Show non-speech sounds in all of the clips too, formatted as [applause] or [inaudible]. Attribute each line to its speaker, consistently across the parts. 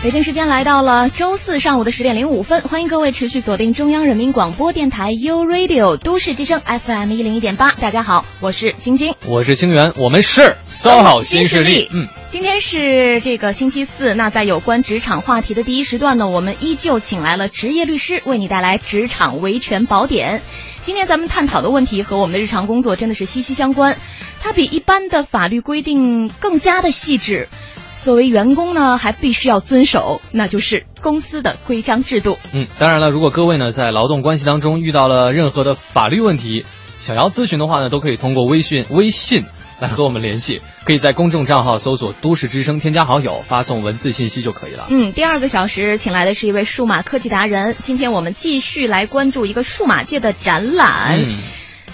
Speaker 1: 北京时间来到了周四上午的十点零五分，欢迎各位持续锁定中央人民广播电台 u Radio 都市之声 FM 一零一点八。大家好，我是晶晶，
Speaker 2: 我是清源，我们是 SOHO 新势力。
Speaker 1: 嗯，今天是这个星期四，那在有关职场话题的第一时段呢，我们依旧请来了职业律师，为你带来职场维权宝典。今天咱们探讨的问题和我们的日常工作真的是息息相关，它比一般的法律规定更加的细致。作为员工呢，还必须要遵守，那就是公司的规章制度。
Speaker 2: 嗯，当然了，如果各位呢在劳动关系当中遇到了任何的法律问题，想要咨询的话呢，都可以通过微信微信来和我们联系，可以在公众账号搜索“都市之声”，添加好友，发送文字信息就可以了。
Speaker 1: 嗯，第二个小时请来的是一位数码科技达人，今天我们继续来关注一个数码界的展览。
Speaker 2: 嗯。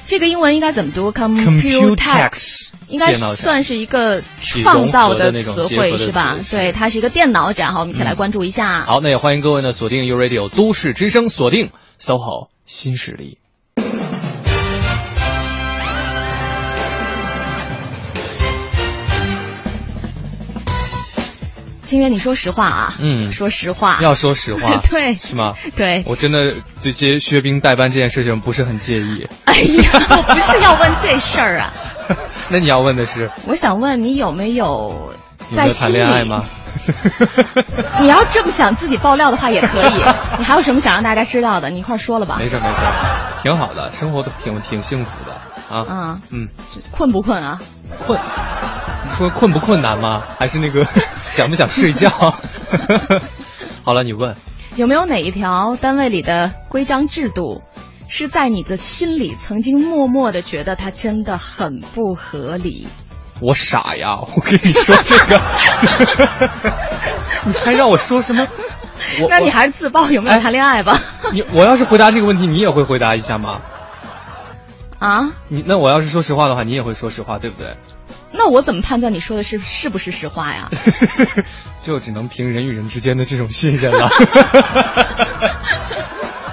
Speaker 1: 这个英文应该怎么读
Speaker 2: ？Computex
Speaker 1: 应该算是一个创造的词汇是吧？对，它是一个电脑展。好，我们一起来关注一下。
Speaker 2: 好，那也欢迎各位呢锁定 U Radio 都市之声，锁定 SOHO 新势力。
Speaker 1: 清源，你说实话啊？
Speaker 2: 嗯，
Speaker 1: 说实话。
Speaker 2: 要说实话。[laughs]
Speaker 1: 对。
Speaker 2: 是吗？
Speaker 1: 对。
Speaker 2: 我真的对接薛冰代班这件事情不是很介意。
Speaker 1: 哎呀，我不是要问这事儿啊。[laughs]
Speaker 2: 那你要问的是？
Speaker 1: 我想问你有没有
Speaker 2: 在谈恋爱吗？[laughs]
Speaker 1: 你要这么想自己爆料的话也可以。你还有什么想让大家知道的？你一块说了吧。
Speaker 2: 没事没事，挺好的，生活都挺挺幸福的啊。
Speaker 1: 嗯
Speaker 2: 嗯。
Speaker 1: 困不困啊？
Speaker 2: 困。说困不困难吗？还是那个 [laughs] 想不想睡觉？[laughs] 好了，你问
Speaker 1: 有没有哪一条单位里的规章制度，是在你的心里曾经默默的觉得它真的很不合理？
Speaker 2: 我傻呀！我跟你说这个，[laughs] 你还让我说什么？
Speaker 1: 那你还是自曝有没有谈恋爱吧？
Speaker 2: 你我要是回答这个问题，你也会回答一下吗？
Speaker 1: 啊？
Speaker 2: 你那我要是说实话的话，你也会说实话，对不对？
Speaker 1: 那我怎么判断你说的是是不是实话呀？[laughs]
Speaker 2: 就只能凭人与人之间的这种信任了。[laughs]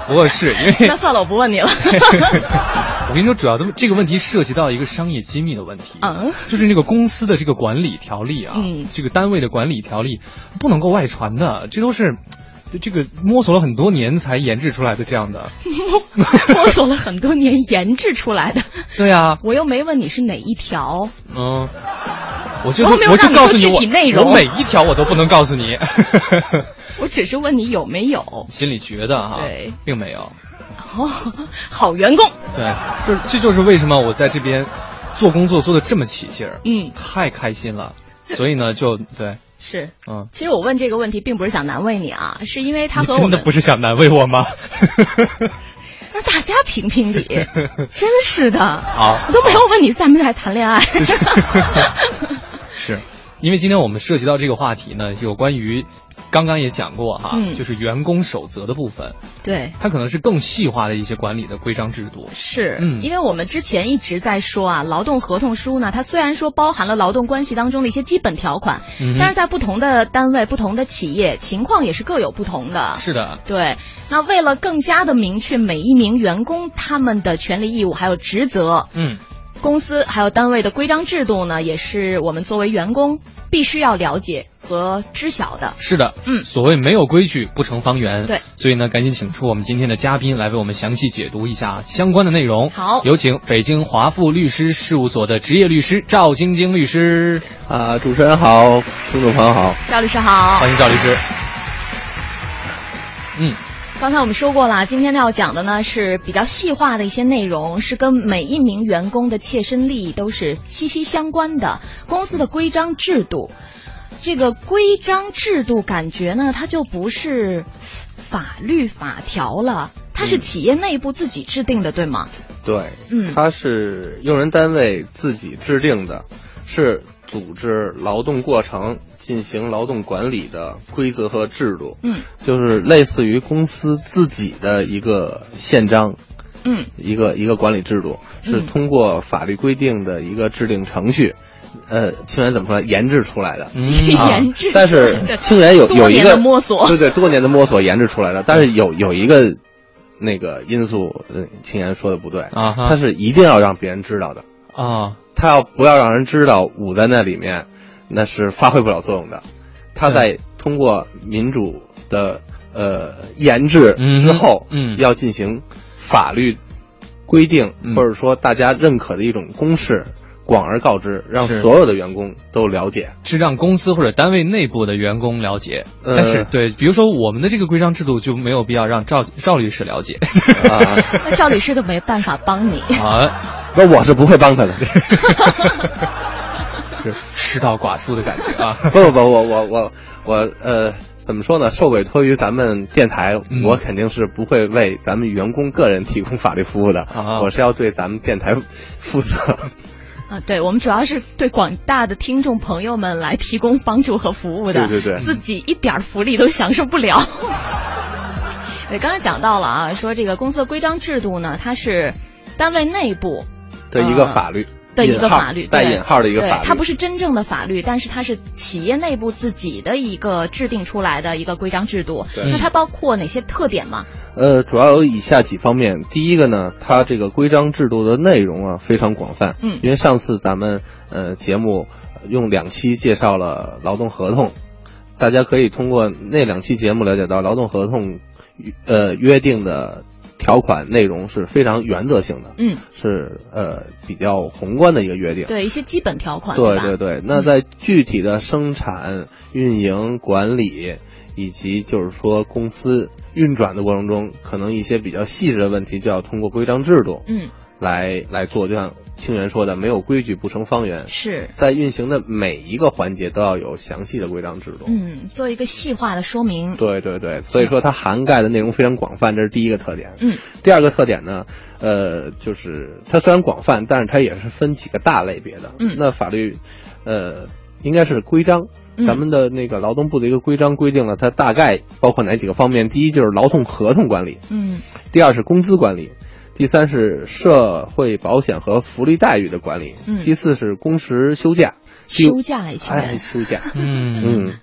Speaker 2: 不过是因为
Speaker 1: 那算了，我不问你了。[laughs]
Speaker 2: 我跟你说，主要的这个问题涉及到一个商业机密的问题。
Speaker 1: 嗯，
Speaker 2: 就是那个公司的这个管理条例啊，
Speaker 1: 嗯，
Speaker 2: 这个单位的管理条例不能够外传的，这都是。这个摸索了很多年才研制出来的这样的，[laughs]
Speaker 1: 摸索了很多年研制出来的。
Speaker 2: 对呀，
Speaker 1: 我又没问你是哪一条。
Speaker 2: 嗯，我就我就告诉你我我每一条我都不能告诉你。[laughs]
Speaker 1: 我只是问你有没有。
Speaker 2: 心里觉得哈，
Speaker 1: 对，
Speaker 2: 并没有。
Speaker 1: 哦，好员工。
Speaker 2: 对，这这就是为什么我在这边做工作做的这么起劲儿。
Speaker 1: 嗯，
Speaker 2: 太开心了，所以呢，就对。
Speaker 1: 是，
Speaker 2: 嗯，
Speaker 1: 其实我问这个问题并不是想难为你啊，是因为他和我
Speaker 2: 真的不是想难为我吗？[laughs]
Speaker 1: 那大家评评理，[laughs] 真是的，
Speaker 2: 好，
Speaker 1: 我都没有问你在没在谈恋爱。[laughs]
Speaker 2: 是因为今天我们涉及到这个话题呢，有关于。刚刚也讲过哈，就是员工守则的部分，
Speaker 1: 对，
Speaker 2: 它可能是更细化的一些管理的规章制度。
Speaker 1: 是，
Speaker 2: 嗯，
Speaker 1: 因为我们之前一直在说啊，劳动合同书呢，它虽然说包含了劳动关系当中的一些基本条款，但是在不同的单位、不同的企业，情况也是各有不同的。
Speaker 2: 是的，
Speaker 1: 对。那为了更加的明确每一名员工他们的权利义务还有职责，
Speaker 2: 嗯，
Speaker 1: 公司还有单位的规章制度呢，也是我们作为员工必须要了解。和知晓的
Speaker 2: 是的，
Speaker 1: 嗯，
Speaker 2: 所谓没有规矩不成方圆，
Speaker 1: 对，
Speaker 2: 所以呢，赶紧请出我们今天的嘉宾来为我们详细解读一下相关的内容。
Speaker 1: 好，
Speaker 2: 有请北京华富律师事务所的职业律师赵晶晶律师。
Speaker 3: 啊，主持人好，听众朋友好，
Speaker 1: 赵律师好，
Speaker 2: 欢迎赵律师。嗯，
Speaker 1: 刚才我们说过了，今天要讲的呢是比较细化的一些内容，是跟每一名员工的切身利益都是息息相关的，公司的规章制度。这个规章制度感觉呢，它就不是法律法条了，它是企业内部自己制定的，对吗？
Speaker 3: 对，
Speaker 1: 嗯，
Speaker 3: 它是用人单位自己制定的，是组织劳动过程进行劳动管理的规则和制度，
Speaker 1: 嗯，
Speaker 3: 就是类似于公司自己的一个宪章，
Speaker 1: 嗯。
Speaker 3: 一个一个管理制度，是
Speaker 1: 嗯。
Speaker 3: 通过法律规定的一个制定程序，呃，清源怎么说研制出来的。
Speaker 2: 嗯。[laughs]
Speaker 3: 啊
Speaker 1: 研制
Speaker 3: 但是 [laughs] 清源有有一个
Speaker 1: 摸索。
Speaker 3: 对对，多年的摸索研制出来的。但是有有一个那个因素，呃清源说的不对，
Speaker 2: 啊
Speaker 3: 他是一定要让别人知道的。
Speaker 2: 啊，
Speaker 3: 他要不要让人知道捂在那里面，那是发挥不了作用的。他在通过民主的呃研制
Speaker 2: 嗯
Speaker 3: 之后，
Speaker 2: 嗯。
Speaker 3: 要进行法律规定、
Speaker 2: 嗯。
Speaker 3: 或者说大家认可的一种公示，广而告之，让所有的员工都了解。
Speaker 2: 是让公司或者单位内部的员工了解，
Speaker 3: 呃
Speaker 2: 但是对，比如说我们的这个规章制度就没有必要让赵赵律师了解
Speaker 3: 啊，[laughs]
Speaker 1: 那赵律师都没办法帮你。
Speaker 2: 啊，[laughs]
Speaker 3: 那我是不会帮他的。[laughs]
Speaker 2: 是失道寡助的感觉啊。
Speaker 3: 不不不，我我我我呃，怎么说呢？受委托于咱们电台，
Speaker 2: 嗯
Speaker 3: 我肯定是不会为咱们员工个人提供法律服务的。
Speaker 2: 啊
Speaker 3: 我是要对咱们电台负责。
Speaker 1: 啊，对，我们主要是对广大的听众朋友们来提供帮助和服务的，
Speaker 3: 对对对
Speaker 1: 自己一点儿福利都享受不了。[laughs] 对，刚才讲到了啊，说这个公司的规章制度呢，它是单位内部
Speaker 3: 的一个
Speaker 1: 呃
Speaker 3: 法律
Speaker 1: 的一个法律，
Speaker 3: 带引号的一个法律，
Speaker 1: 它不是真正的法律，但是它是企业内部自己的一个制定出来的一个规章制度。那它包括哪些特点吗？
Speaker 3: 呃，主要有以下几方面。第一个呢，它这个规章制度的内容啊非常广泛。
Speaker 1: 嗯
Speaker 3: 因为上次咱们呃节目呃用两期介绍了劳动合同，大家可以通过那两期节目了解到劳动合同呃约定的条款内容是非常原则性的，
Speaker 1: 嗯，
Speaker 3: 是呃比较宏观的一个约定。
Speaker 1: 对，一些基本条款，
Speaker 3: 对对对，那在具体的生产、运营、管理，以及就是说公司运转的过程中，可能一些比较细致的问题，就要通过规章制度
Speaker 1: 嗯，
Speaker 3: 来来做。就像清源说的，没有规矩不成方圆，
Speaker 1: 是。
Speaker 3: 在运行的每一个环节都要有详细的规章制度。
Speaker 1: 嗯，做一个细化的说明。
Speaker 3: 对对对，所以说它涵盖的内容非常广泛，这是第一个特点。
Speaker 1: 嗯
Speaker 3: 第二个特点呢，呃，就是它虽然广泛，但是它也是分几个大类别的。
Speaker 1: 嗯
Speaker 3: 那法律，呃，应该是规章。
Speaker 1: 嗯
Speaker 3: 咱们的那个劳动部的一个规章规定了它大概包括哪几个方面？第一就是劳动合同管理，
Speaker 1: 嗯
Speaker 3: 第二是工资管理，第三是社会保险和福利待遇的管理，
Speaker 1: 嗯。
Speaker 3: 第四是工时休假，
Speaker 1: 休假一群
Speaker 3: 哎，休假，[laughs]
Speaker 2: 嗯。
Speaker 3: 嗯，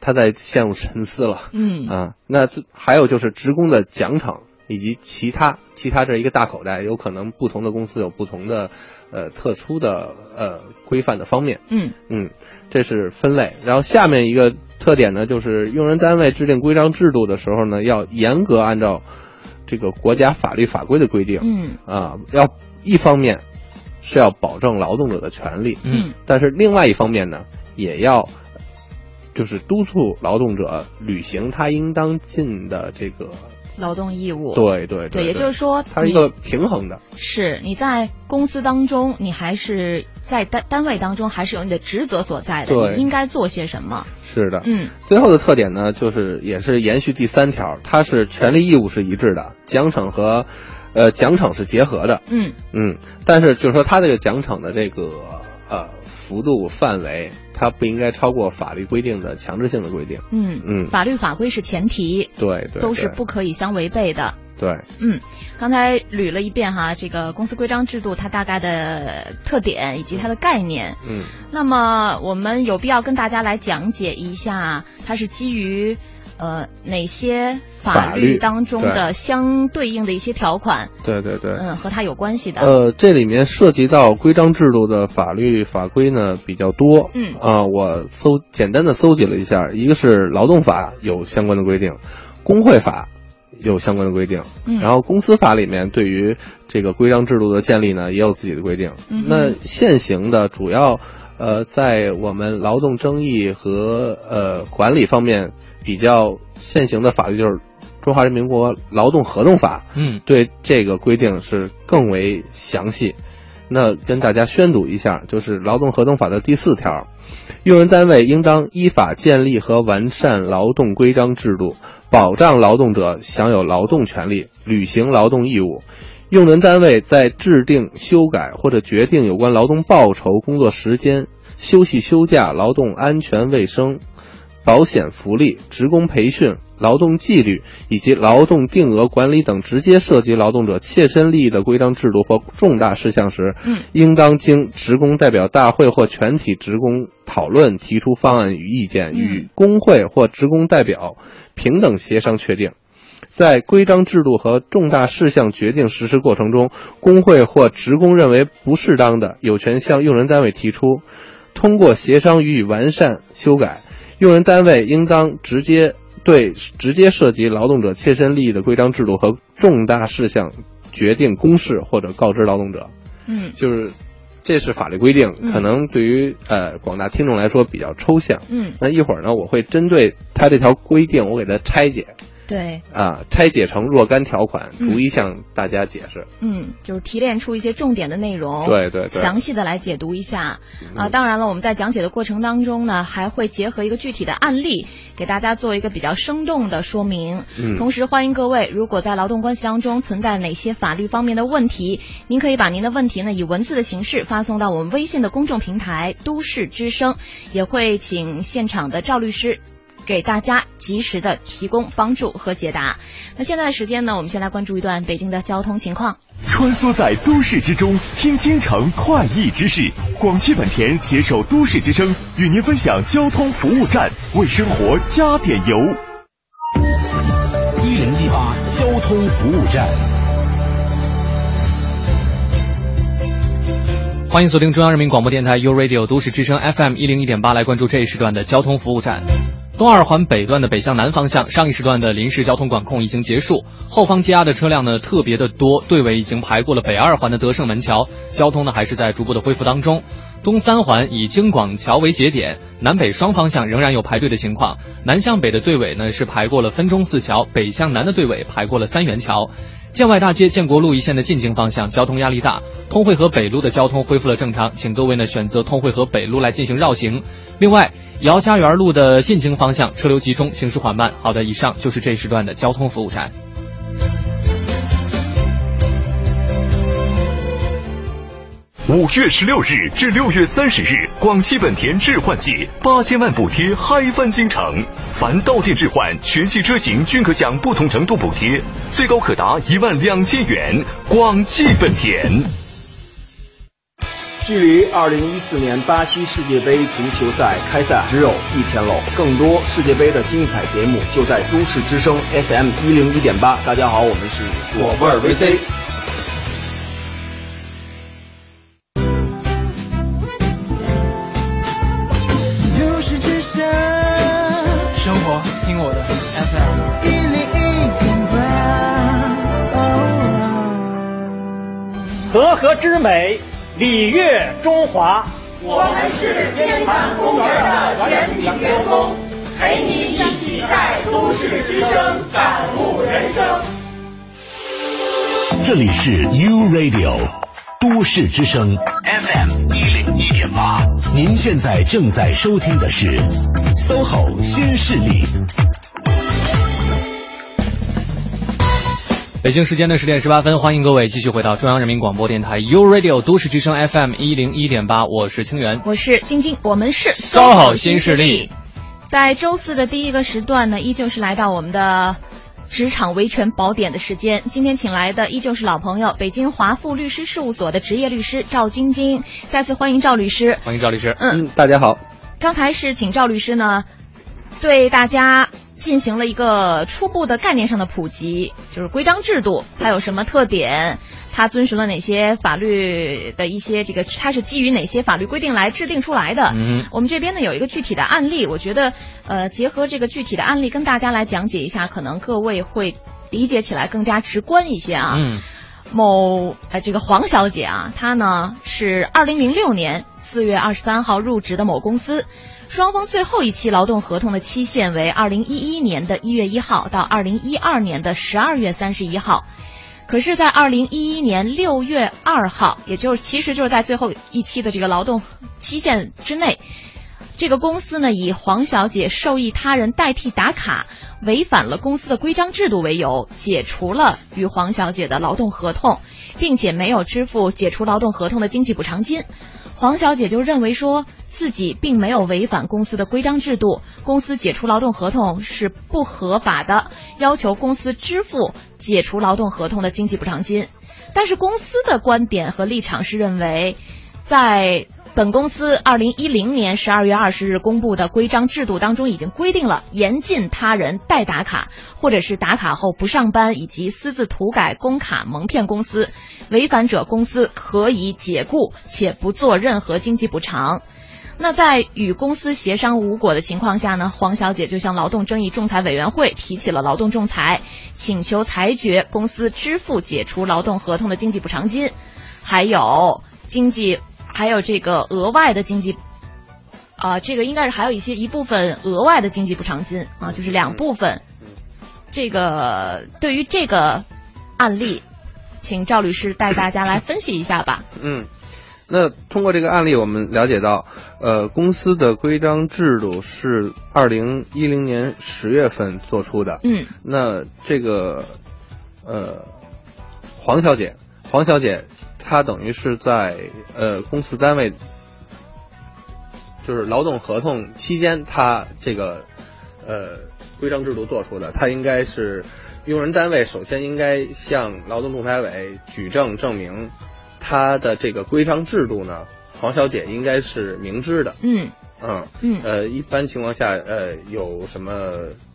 Speaker 3: 他在陷入沉思了。
Speaker 1: 嗯。
Speaker 3: 啊，那还有就是职工的奖惩以及其他其他这一个大口袋，有可能不同的公司有不同的呃特殊的呃规范的方面，
Speaker 1: 嗯。
Speaker 3: 嗯，这是分类。然后下面一个特点呢，就是用人单位制定规章制度的时候呢，要严格按照这个国家法律法规的规定，
Speaker 1: 嗯。
Speaker 3: 啊，要一方面是要保证劳动者的权利，
Speaker 2: 嗯。
Speaker 3: 但是另外一方面呢，也要就是督促劳动者履行他应当尽的这个，
Speaker 1: 劳动义务。
Speaker 3: 对对
Speaker 1: 对，也就是说，
Speaker 3: 它是一个平衡的，
Speaker 1: 是你在公司当中，你还是在单单位当中，还是有你的职责所在的，你应该做些什么？
Speaker 3: 是的。
Speaker 1: 嗯
Speaker 3: 最后的特点呢，就是也是延续第三条，它是权利义务是一致的，奖惩和呃奖惩是结合的，
Speaker 1: 嗯
Speaker 3: 嗯，但是就是说它这个奖惩的这个呃幅度范围，它不应该超过法律规定的强制性的规定。
Speaker 1: 嗯
Speaker 3: 嗯
Speaker 1: 法律法规是前提，
Speaker 3: 对对，
Speaker 1: 都是不可以相违背的。
Speaker 3: 对。
Speaker 1: 嗯，刚才捋了一遍哈，这个公司规章制度它大概的特点以及它的概念。
Speaker 3: 嗯，
Speaker 1: 那么我们有必要跟大家来讲解一下，它是基于呃哪些法
Speaker 3: 法律
Speaker 1: 律当中的相对应的一些条款，
Speaker 3: 对对对。
Speaker 1: 嗯，和它有关系的。
Speaker 3: 呃，这里面涉及到规章制度的法律法规呢比较多。
Speaker 1: 嗯
Speaker 3: 啊、我搜简单的搜集了一下，一个是劳动法有相关的规定，工会法有相关的规定，
Speaker 1: 嗯
Speaker 3: 然后公司法里面对于这个规章制度的建立呢也有自己的规定。
Speaker 1: 嗯
Speaker 3: 那现行的主要呃在我们劳动争议和呃管理方面比较现行的法律就是《中华人民共和国劳动合同法》。
Speaker 2: 嗯
Speaker 3: 对这个规定是更为详细。那跟大家宣读一下，就是《劳动合同法》的第四条，用人单位应当依法建立和完善劳动规章制度，保障劳动者享有劳动权利，履行劳动义务。用人单位在制定、修改或者决定有关劳动报酬、工作时间、休息休假、劳动安全卫生保险福利、职工培训、劳动纪律以及劳动定额管理等直接涉及劳动者切身利益的规章制度或重大事项时，应当经职工代表大会或全体职工讨论，提出方案与意见，与工会或职工代表平等协商确定。在规章制度和重大事项决定实施过程中，工会或职工认为不适当的，有权向用人单位提出，通过协商予以完善修改。用人单位应当直接对直接涉及劳动者切身利益的规章制度和重大事项决定公示或者告知劳动者。
Speaker 1: 嗯
Speaker 3: 就是，这是法律规定，
Speaker 1: 嗯
Speaker 3: 可能对于呃广大听众来说比较抽象。
Speaker 1: 嗯，
Speaker 3: 那一会儿呢，我会针对他这条规定，我给他拆解
Speaker 1: 对，
Speaker 3: 啊，拆解成若干条款，
Speaker 1: 嗯
Speaker 3: 逐一向大家解释。
Speaker 1: 嗯，就是提炼出一些重点的内容，
Speaker 3: 对对对
Speaker 1: 详细的来解读一下。啊，当然了，我们在讲解的过程当中呢，还会结合一个具体的案例，给大家做一个比较生动的说明。
Speaker 3: 嗯
Speaker 1: 同时欢迎各位，如果在劳动关系当中存在哪些法律方面的问题，您可以把您的问题呢以文字的形式发送到我们微信的公众平台“都市之声”，也会请现场的赵律师。给大家及时的提供帮助和解答。那现在的时间呢，我们先来关注一段北京的交通情况。
Speaker 4: 穿梭在都市之中，听京城快意之事。广汽本田携手都市之声，与您分享交通服务站，为生活加点油。
Speaker 5: 一零一八交通服务站。
Speaker 2: 欢迎锁定中央人民广播电台 u Radio 都市之声 FM 一零一点八，来关注这一时段的交通服务站。东二环北段的北向南方向，上一时段的临时交通管控已经结束，后方积压的车辆呢特别的多，队尾已经排过了北二环的德胜门桥，交通呢还是在逐步的恢复当中。东三环以京广桥为节点，南北双方向仍然有排队的情况。南向北的队尾呢是排过了分钟寺桥，北向南的队尾排过了三元桥。建外大街建国路一线的进京方向交通压力大，通惠河北路的交通恢复了正常，请各位呢选择通惠河北路来进行绕行。另外，姚家园路的进京方向车流集中，行驶缓慢。好的，以上就是这时段的交通服务站。
Speaker 4: 五月十六日至六月三十日，广汽本田置换季八千万补贴嗨翻京城，凡到店置换，全系车型均可享不同程度补贴，最高可达一万两千元。广汽本田。
Speaker 6: 距离二零一四年巴西世界杯足球赛开赛只有一天喽！更多世界杯的精彩节目就在都市之声 FM 一零一点八。大家好，我们是果味儿 VC。
Speaker 7: 都市之声，
Speaker 8: 生活听我的 FM
Speaker 7: 一零一点八。
Speaker 8: 和合之美，礼乐中华。
Speaker 9: 我们是天坛公园的全体员工，陪你一起在都市之声感悟人生。
Speaker 5: 这里是 U Radio 都市之声 FM 一零一点八，您现在正在收听的是 SOHO 新势力。
Speaker 2: 北京时间的十点十八分，欢迎各位继续回到中央人民广播电台 U Radio 都市之声 FM 一零一点八，我是清源。
Speaker 1: 我是晶晶，我们是
Speaker 2: SOHO 新势力。
Speaker 1: 在周四的第一个时段呢，依旧是来到我们的职场维权宝典的时间。今天请来的依旧是老朋友，北京华富律师事务所的职业律师赵晶晶。再次欢迎赵律师。
Speaker 2: 欢迎赵律师。
Speaker 1: 嗯，
Speaker 3: 大家好。
Speaker 1: 刚才是请赵律师呢，对大家进行了一个初步的概念上的普及，就是规章制度它有什么特点，它遵循了哪些法律的一些这个，它是基于哪些法律规定来制定出来的。
Speaker 2: 嗯，
Speaker 1: 我们这边呢有一个具体的案例，我觉得呃结合这个具体的案例跟大家来讲解一下，可能各位会理解起来更加直观一些啊。
Speaker 2: 嗯。
Speaker 1: 某呃，这个黄小姐啊，她呢是二零零六年四月二十三号入职的某公司，双方最后一期劳动合同的期限为二零一一年的一月一号到二零一二年的十二月三十一号。可是，在二零一一年六月二号，也就是其实就是在最后一期的这个劳动期限之内，这个公司呢以黄小姐受益他人代替打卡。违反了公司的规章制度为由，解除了与黄小姐的劳动合同，并且没有支付解除劳动合同的经济补偿金。黄小姐就认为说自己并没有违反公司的规章制度，公司解除劳动合同是不合法的，要求公司支付解除劳动合同的经济补偿金。但是公司的观点和立场是认为，在本公司二零一零年十二月二十日公布的规章制度当中，已经规定了严禁他人代打卡，或者是打卡后不上班，以及私自涂改工卡蒙骗公司。违反者，公司可以解雇且不做任何经济补偿。那在与公司协商无果的情况下呢，黄小姐就向劳动争议仲裁委员会提起了劳动仲裁，请求裁决公司支付解除劳动合同的经济补偿金，还有经济。还有这个额外的经济，啊，这个应该是还有一些一部分额外的经济补偿金啊，就是两部分。这个对于这个案例，请赵律师带大家来分析一下吧。
Speaker 3: 嗯，那通过这个案例，我们了解到，呃，公司的规章制度是二零一零年十月份做出的。
Speaker 1: 嗯，
Speaker 3: 那这个，呃，黄小姐，黄小姐。她等于是在呃公司单位，就是劳动合同期间，她这个呃规章制度做出的，她应该是用人单位首先应该向劳动仲裁委举证证明他的这个规章制度呢，黄小姐应该是明知的。
Speaker 1: 嗯
Speaker 3: 嗯
Speaker 1: 嗯
Speaker 3: 呃，一般情况下呃有什么，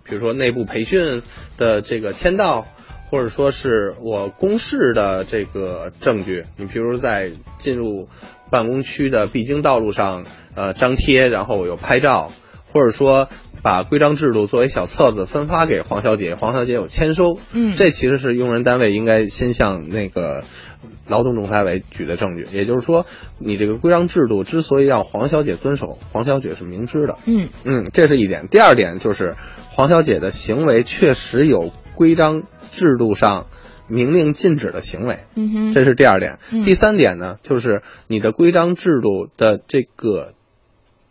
Speaker 3: 比如说内部培训的这个签到。或者说是我公示的这个证据，你比如在进入办公区的必经道路上，呃，张贴，然后有拍照，或者说把规章制度作为小册子分发给黄小姐，黄小姐有签收，
Speaker 1: 嗯，
Speaker 3: 这其实是用人单位应该先向那个劳动仲裁委举的证据。也就是说，你这个规章制度之所以让黄小姐遵守，黄小姐是明知的，
Speaker 1: 嗯
Speaker 3: 嗯，这是一点。第二点就是黄小姐的行为确实有规章。制度上明令禁止的行为，
Speaker 1: 嗯哼，
Speaker 3: 这是第二点。
Speaker 1: 嗯
Speaker 3: 第三点呢，就是你的规章制度的这个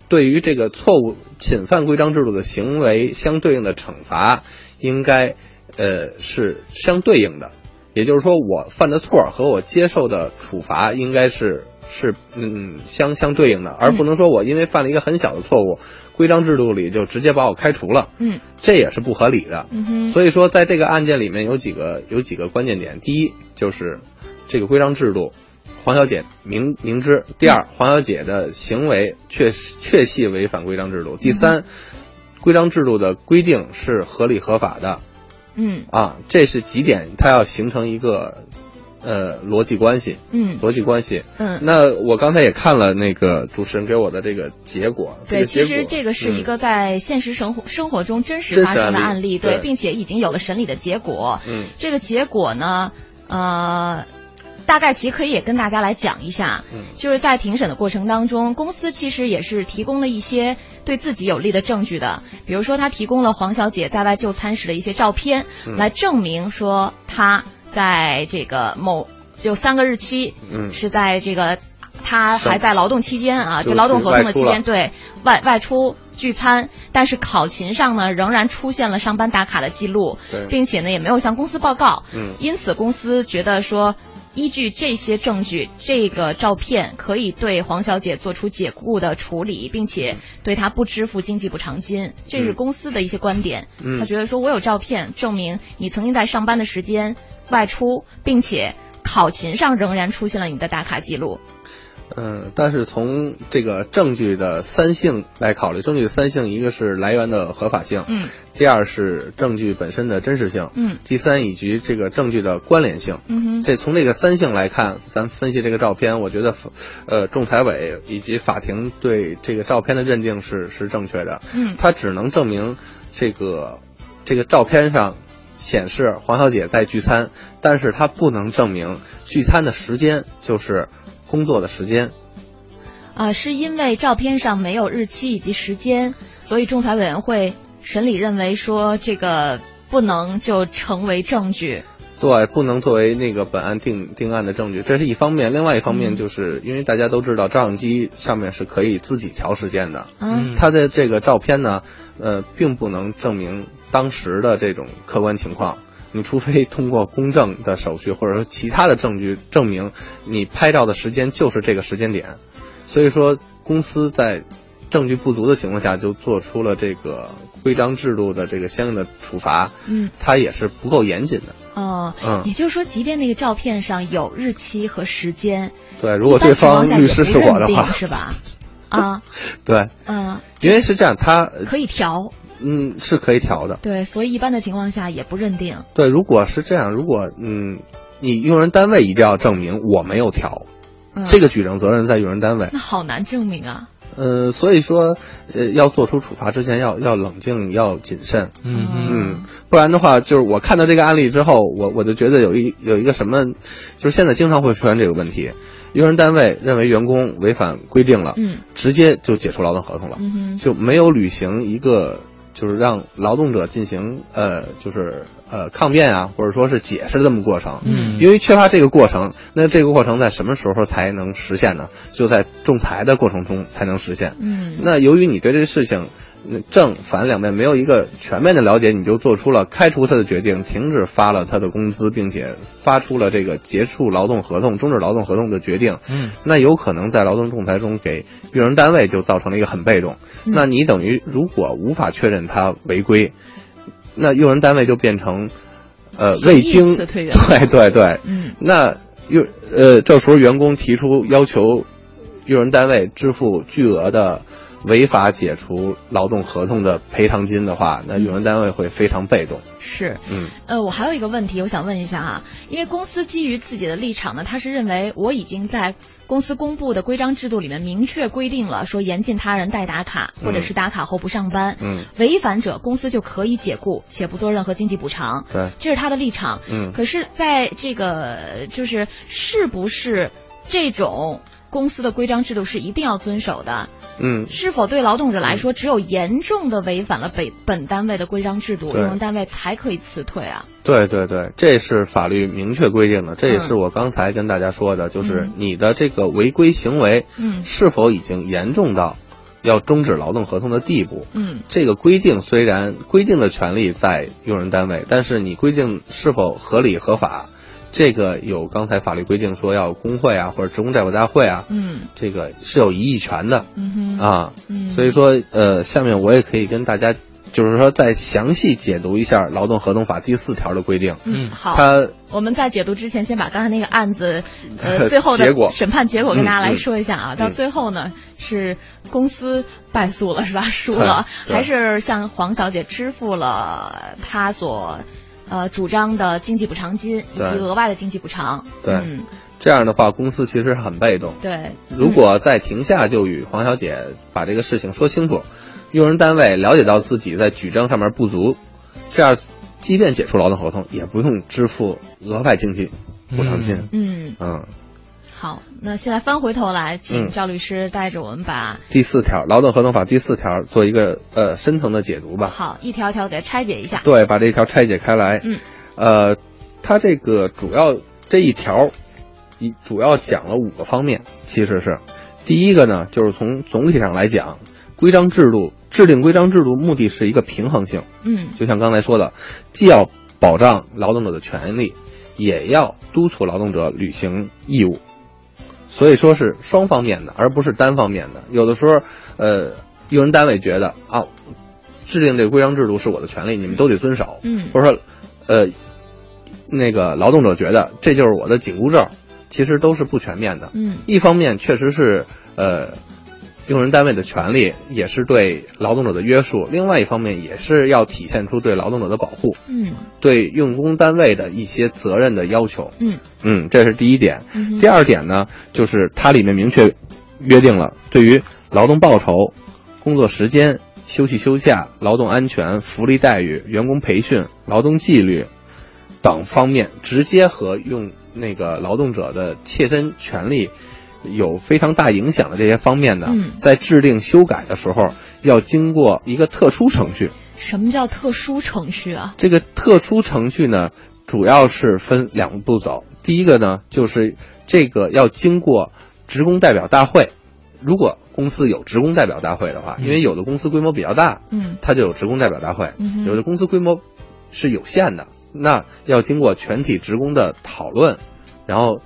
Speaker 3: 对于这个错误侵犯规章制度的行为相对应的惩罚，应该呃是相对应的。也就是说，我犯的错和我接受的处罚应该是是嗯相相对应的，而不能说我因为犯了一个很小的错误，规章制度里就直接把我开除了。
Speaker 1: 嗯，
Speaker 3: 这也是不合理的。
Speaker 1: 嗯哼，
Speaker 3: 所以说，在这个案件里面有几个有几个关键点。第一，就是这个规章制度，黄小姐明明知；第二，黄小姐的行为确确系违反规章制度；第三，规章制度的规定是合理合法的。
Speaker 1: 嗯
Speaker 3: 啊，这是几点，它要形成一个呃逻辑关系。
Speaker 1: 嗯
Speaker 3: 逻辑关系。
Speaker 1: 嗯，
Speaker 3: 那我刚才也看了那个主持人给我的这个结果。这
Speaker 1: 对，
Speaker 3: 个结果
Speaker 1: 其实这个是一个在现实生活、生活中真实发生的
Speaker 3: 案例
Speaker 1: 案例，
Speaker 3: 对
Speaker 1: 并且已经有了审理的结果。
Speaker 3: 嗯
Speaker 1: 这个结果呢，呃，大概其实可以也跟大家来讲一下，
Speaker 3: 嗯。
Speaker 1: 就是在庭审的过程当中，公司其实也是提供了一些对自己有利的证据的，比如说他提供了黄小姐在外就餐时的一些照片，
Speaker 3: 嗯。
Speaker 1: 来证明说她在这个某有三个日期，
Speaker 3: 嗯。
Speaker 1: 是在这个他还在劳动期间啊，
Speaker 3: 就
Speaker 1: 就劳动合同的期间，对外外出聚餐，但是考勤上呢仍然出现了上班打卡的记录，并且呢也没有向公司报告，
Speaker 3: 嗯。
Speaker 1: 因此公司觉得说。依据这些证据，这个照片可以对黄小姐做出解雇的处理，并且对她不支付经济补偿金，这是
Speaker 3: 嗯
Speaker 1: 公司的一些观点。
Speaker 3: 嗯
Speaker 1: 他觉得说，我有照片证明你曾经在上班的时间外出，并且考勤上仍然出现了你的打卡记录。
Speaker 3: 嗯，但是从这个证据的三性来考虑，证据的三性，一个是来源的合法性，
Speaker 1: 嗯
Speaker 3: 第二是证据本身的真实性，
Speaker 1: 嗯
Speaker 3: 第三以及这个证据的关联性。
Speaker 1: 嗯哼
Speaker 3: 这从这个三性来看，咱分析这个照片，我觉得，呃，仲裁委以及法庭对这个照片的认定是是正确的。
Speaker 1: 嗯
Speaker 3: 它只能证明这个这个照片上显示黄小姐在聚餐，但是它不能证明聚餐的时间就是工作的时间。
Speaker 1: 啊、是因为照片上没有日期以及时间，所以仲裁委员会审理认为说这个不能就成为证据。
Speaker 3: 对，不能作为那个本案定定案的证据，这是一方面。另外一方面，
Speaker 1: 嗯
Speaker 3: 就是、因为大家都知道，照相机上面是可以自己调时间的。
Speaker 1: 嗯
Speaker 3: 它的这个照片呢，呃，并不能证明当时的这种客观情况。你除非通过公证的手续，或者说其他的证据证明你拍照的时间就是这个时间点。所以说，公司在证据不足的情况下就做出了这个规章制度的这个相应的处罚，
Speaker 1: 嗯，
Speaker 3: 它也是不够严谨的。
Speaker 1: 哦，
Speaker 3: 嗯
Speaker 1: 也就是说，即便那个照片上有日期和时间，
Speaker 3: 对，如果对方律师是我的话，
Speaker 1: 是吧？[laughs] 啊，
Speaker 3: 对，
Speaker 1: 嗯，
Speaker 3: 因为是这样，他
Speaker 1: 可以调，
Speaker 3: 嗯是可以调的。
Speaker 1: 对，所以一般的情况下也不认定。
Speaker 3: 对，如果是这样，如果嗯，你用人单位一定要证明我没有调，
Speaker 1: 嗯，
Speaker 3: 这个举证责任在用人单位。
Speaker 1: 那好难证明啊。
Speaker 3: 呃，所以说，呃，要做出处罚之前要要冷静，要谨慎。
Speaker 2: 嗯嗯
Speaker 3: 嗯，不然的话，就是我看到这个案例之后，我我就觉得有一有一个什么，就是现在经常会出现这个问题，用人单位认为员工违反规定了，
Speaker 1: 嗯
Speaker 3: 直接就解除劳动合同了，
Speaker 1: 嗯，
Speaker 3: 就没有履行一个就是让劳动者进行呃就是呃抗辩啊，或者说是解释这么过程。
Speaker 2: 嗯
Speaker 3: 因为缺乏这个过程，那这个过程在什么时候才能实现呢？就在仲裁的过程中才能实现。
Speaker 1: 嗯，
Speaker 3: 那由于你对这个事情，嗯正反两面没有一个全面的了解，你就做出了开除他的决定，停止发了他的工资，并且发出了这个结束劳动合同、终止劳动合同的决定。
Speaker 2: 嗯，
Speaker 3: 那有可能在劳动仲裁中给用人单位就造成了一个很被动。
Speaker 1: 嗯
Speaker 3: 那你等于如果无法确认他违规，那用人单位就变成呃未经
Speaker 1: 退 [laughs]
Speaker 3: 对对对，
Speaker 1: 嗯
Speaker 3: 那用呃，这时候员工提出要求用人单位支付巨额的违法解除劳动合同的赔偿金的话，那用人单位会非常被动。
Speaker 1: 是。
Speaker 3: 嗯
Speaker 1: 呃，我还有一个问题，我想问一下哈，因为公司基于自己的立场呢，他是认为我已经在公司公布的规章制度里面明确规定了，说严禁他人代打卡，或者是打卡后不上班，
Speaker 3: 嗯，
Speaker 1: 违反者公司就可以解雇，且不做任何经济补偿。
Speaker 3: 对，
Speaker 1: 这是他的立场。
Speaker 3: 嗯
Speaker 1: 可是在这个就是是不是这种公司的规章制度是一定要遵守的？
Speaker 3: 嗯
Speaker 1: 是否对劳动者来说，只有严重的违反了本本单位的规章制度，用人单位才可以辞退啊？
Speaker 3: 对对对，这是法律明确规定的，这也是
Speaker 1: 嗯
Speaker 3: 我刚才跟大家说的，就是
Speaker 1: 嗯
Speaker 3: 你的这个违规行为，
Speaker 1: 嗯
Speaker 3: 是否已经严重到要终止劳动合同的地步？
Speaker 1: 嗯
Speaker 3: 这个规定虽然规定的权利在用人单位，但是你规定是否合理合法，这个有刚才法律规定说要工会啊或者职工代表大会啊，
Speaker 1: 嗯
Speaker 3: 这个是有异议权的
Speaker 1: 嗯哼
Speaker 3: 啊。
Speaker 1: 嗯，
Speaker 3: 所以说，呃，下面我也可以跟大家，就是说再详细解读一下《劳动合同法》第四条的规定。
Speaker 1: 嗯好。
Speaker 3: 它
Speaker 1: 我们在解读之前，先把刚才那个案子，呃，最后的
Speaker 3: 结果
Speaker 1: 审判结果跟大家来说一下啊。到
Speaker 3: 嗯
Speaker 1: 最后呢，是公司败诉了，是吧？输了，还是向黄小姐支付了她所呃主张的经济补偿金以及额外的经济补偿？
Speaker 3: 对
Speaker 1: 嗯，
Speaker 3: 这样的话，公司其实很被动。
Speaker 1: 对。
Speaker 3: 如果在庭下就与黄小姐把这个事情说清楚，用人单位了解到自己在举证上面不足，这样即便解除劳动合同，也不用支付额外经济补偿金。
Speaker 1: 嗯，
Speaker 3: 嗯，
Speaker 1: 好，那现在翻回头来，请
Speaker 3: 嗯
Speaker 1: 赵律师带着我们把
Speaker 3: 第四条《劳动合同法》第四条做一个呃深层的解读吧。
Speaker 1: 好一条一条给拆解一下。
Speaker 3: 对，把这一条拆解开来。
Speaker 1: 嗯，
Speaker 3: 呃，它这个主要这一条，一主要讲了五个方面，其实是第一个呢，就是从总体上来讲，规章制度制定规章制度目的是一个平衡性，
Speaker 1: 嗯
Speaker 3: 就像刚才说的，既要保障劳动者的权利，也要督促劳动者履行义务。所以说是双方面的，而不是单方面的。有的时候，呃，用人单位觉得啊，制定这个规章制度是我的权利，你们都得遵守。
Speaker 1: 嗯
Speaker 3: 或者说，呃，那个劳动者觉得这就是我的紧箍咒，其实都是不全面的。
Speaker 1: 嗯
Speaker 3: 一方面确实是呃，用人单位的权利，也是对劳动者的约束；另外一方面也是要体现出对劳动者的保护，
Speaker 1: 嗯
Speaker 3: 对用工单位的一些责任的要求。
Speaker 1: 嗯
Speaker 3: 嗯，这是第一点。
Speaker 1: 嗯
Speaker 3: 第二点呢，就是它里面明确约定了对于劳动报酬、工作时间、休息休假、劳动安全、福利待遇、员工培训、劳动纪律等方面，直接和用那个劳动者的切身权利有非常大影响的这些方面呢，
Speaker 1: 嗯
Speaker 3: 在制定修改的时候，要经过一个特殊程序。
Speaker 1: 什么叫特殊程序啊？
Speaker 3: 这个特殊程序呢，主要是分两个步走。第一个呢，就是这个要经过职工代表大会。如果公司有职工代表大会的话，因为有的公司规模比较大，
Speaker 1: 嗯
Speaker 3: 它就有职工代表大会；
Speaker 1: 嗯
Speaker 3: 有的公司规模是有限的，那要经过全体职工的讨论，然后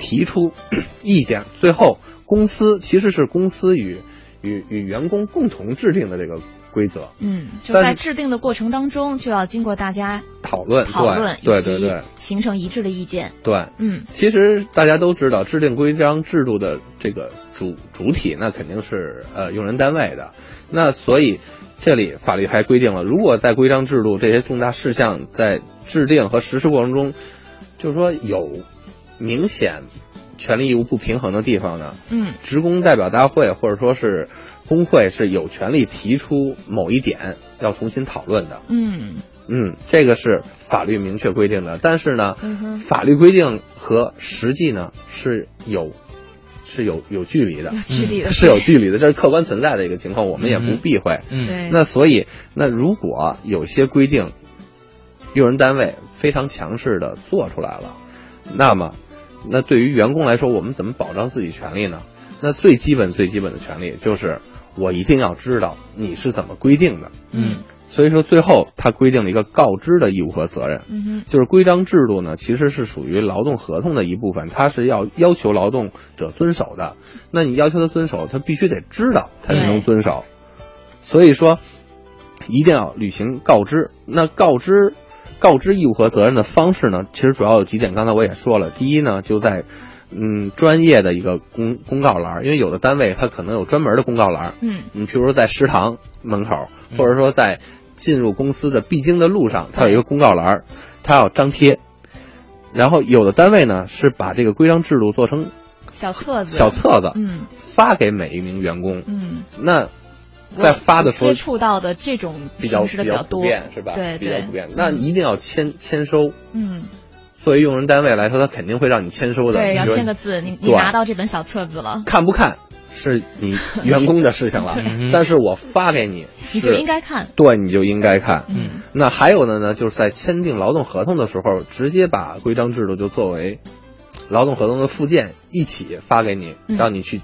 Speaker 3: 提出 [coughs] 意见，最后公司其实是公司与与与员工共同制定的这个规则。
Speaker 1: 嗯，就在制定的过程当中，就要经过大家
Speaker 3: 讨论
Speaker 1: 讨论，
Speaker 3: 对对对
Speaker 1: 形成一致的意见。
Speaker 3: 对，
Speaker 1: 嗯
Speaker 3: 其实大家都知道，制定规章制度的这个主主体，那肯定是呃用人单位的。那所以这里法律还规定了，如果在规章制度这些重大事项在制定和实施过程中，就是说有明显权利义务不平衡的地方呢，
Speaker 1: 嗯
Speaker 3: 职工代表大会或者说是工会是有权利提出某一点要重新讨论的。
Speaker 1: 嗯
Speaker 3: 嗯，这个是法律明确规定的，但是呢，
Speaker 1: 嗯
Speaker 3: 法律规定和实际呢是有是有有距离的，
Speaker 1: 有距离的
Speaker 3: 嗯是有距离的，这是客观存在的一个情况，我们也不避讳。
Speaker 2: 嗯
Speaker 3: 那所以，那如果有些规定，用人单位非常强势的做出来了，那么，那对于员工来说，我们怎么保障自己权利呢？那最基本最基本的权利就是，我一定要知道你是怎么规定的。
Speaker 2: 嗯
Speaker 3: 所以说，最后他规定了一个告知的义务和责任。
Speaker 1: 嗯哼
Speaker 3: 就是规章制度呢，其实是属于劳动合同的一部分，它是要要求劳动者遵守的。那你要求他遵守，他必须得知道，他才能遵守。所以说，一定要履行告知。那告知告知义务和责任的方式呢，其实主要有几点。刚才我也说了，第一呢，就在嗯专业的一个公公告栏，因为有的单位它可能有专门的公告栏。
Speaker 1: 嗯
Speaker 3: 你比如说在食堂门口，或者说在进入公司的必经的路上，它有一个公告栏，它要张贴。然后有的单位呢是把这个规章制度做成
Speaker 1: 小册子
Speaker 3: 小册子，
Speaker 1: 嗯
Speaker 3: 发给每一名员工。
Speaker 1: 嗯，
Speaker 3: 那在发的时候
Speaker 1: 接触到的这种
Speaker 3: 比较
Speaker 1: 形式的
Speaker 3: 比较
Speaker 1: 较多，
Speaker 3: 普遍是吧？
Speaker 1: 对对
Speaker 3: 比较普遍。那一定要签签收。
Speaker 1: 嗯，
Speaker 3: 作为用人单位来说，他肯定会让你签收的。
Speaker 1: 对，要签个字，你你拿到这本小册子了，
Speaker 3: 看不看是你 [laughs] 员工的事情了
Speaker 2: 嗯，
Speaker 3: 但是我发给你，
Speaker 1: 你就应该看。
Speaker 3: 对，你就应该看。
Speaker 1: 嗯
Speaker 3: 那还有的呢，就是在签订劳动合同的时候，直接把规章制度就作为劳动合同的附件一起发给你，
Speaker 1: 嗯
Speaker 3: 让你去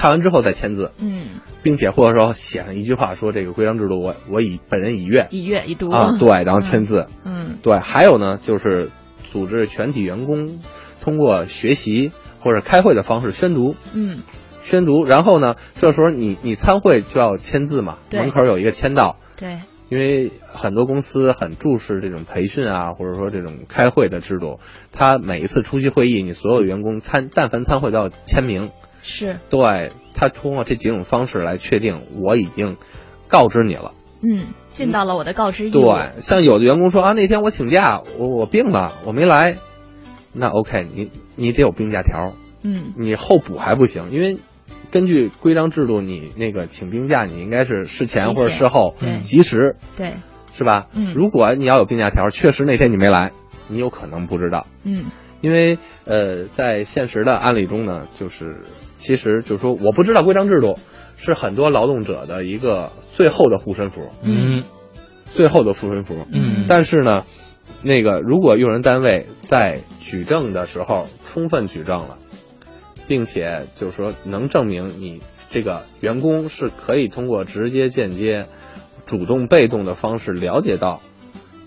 Speaker 3: 看完之后再签字，
Speaker 1: 嗯，
Speaker 3: 并且或者说写上一句话说这个规章制度我我已本人已阅
Speaker 1: 已阅已读
Speaker 3: 啊，对，然后签字。[laughs]
Speaker 1: 嗯。
Speaker 3: 对，还有呢，就是组织全体员工通过学习或者开会的方式宣读。
Speaker 1: 嗯。
Speaker 3: 宣读，然后呢，这时候你你参会就要签字嘛，门口有一个签到，
Speaker 1: 对，
Speaker 3: 因为很多公司很重视这种培训啊，或者说这种开会的制度，他每一次出席会议，你所有员工参但凡参会都要签名，
Speaker 1: 是。
Speaker 3: 对他通过这几种方式来确定我已经告知你了。
Speaker 1: 嗯，尽到了我的告知义务。
Speaker 3: 对，像有的员工说啊，那天我请假，我我病了，我没来，那 OK，你你得有病假条，
Speaker 1: 嗯。
Speaker 3: 你后补还不行，因为根据规章制度，你那个请病假，你应该是事前或者事后及时，
Speaker 1: 对，
Speaker 3: 是吧？
Speaker 1: 嗯。
Speaker 3: 如果你要有病假条，确实那天你没来，你有可能不知道，
Speaker 1: 嗯。
Speaker 3: 因为呃，在现实的案例中呢，就是其实就是说，我不知道规章制度是很多劳动者的一个最后的护身符，
Speaker 2: 嗯。
Speaker 3: 最后的护身符。
Speaker 2: 嗯。
Speaker 3: 但是呢，那个如果用人单位在举证的时候充分举证了，并且就是说能证明你这个员工是可以通过直接、间接、主动、被动的方式了解到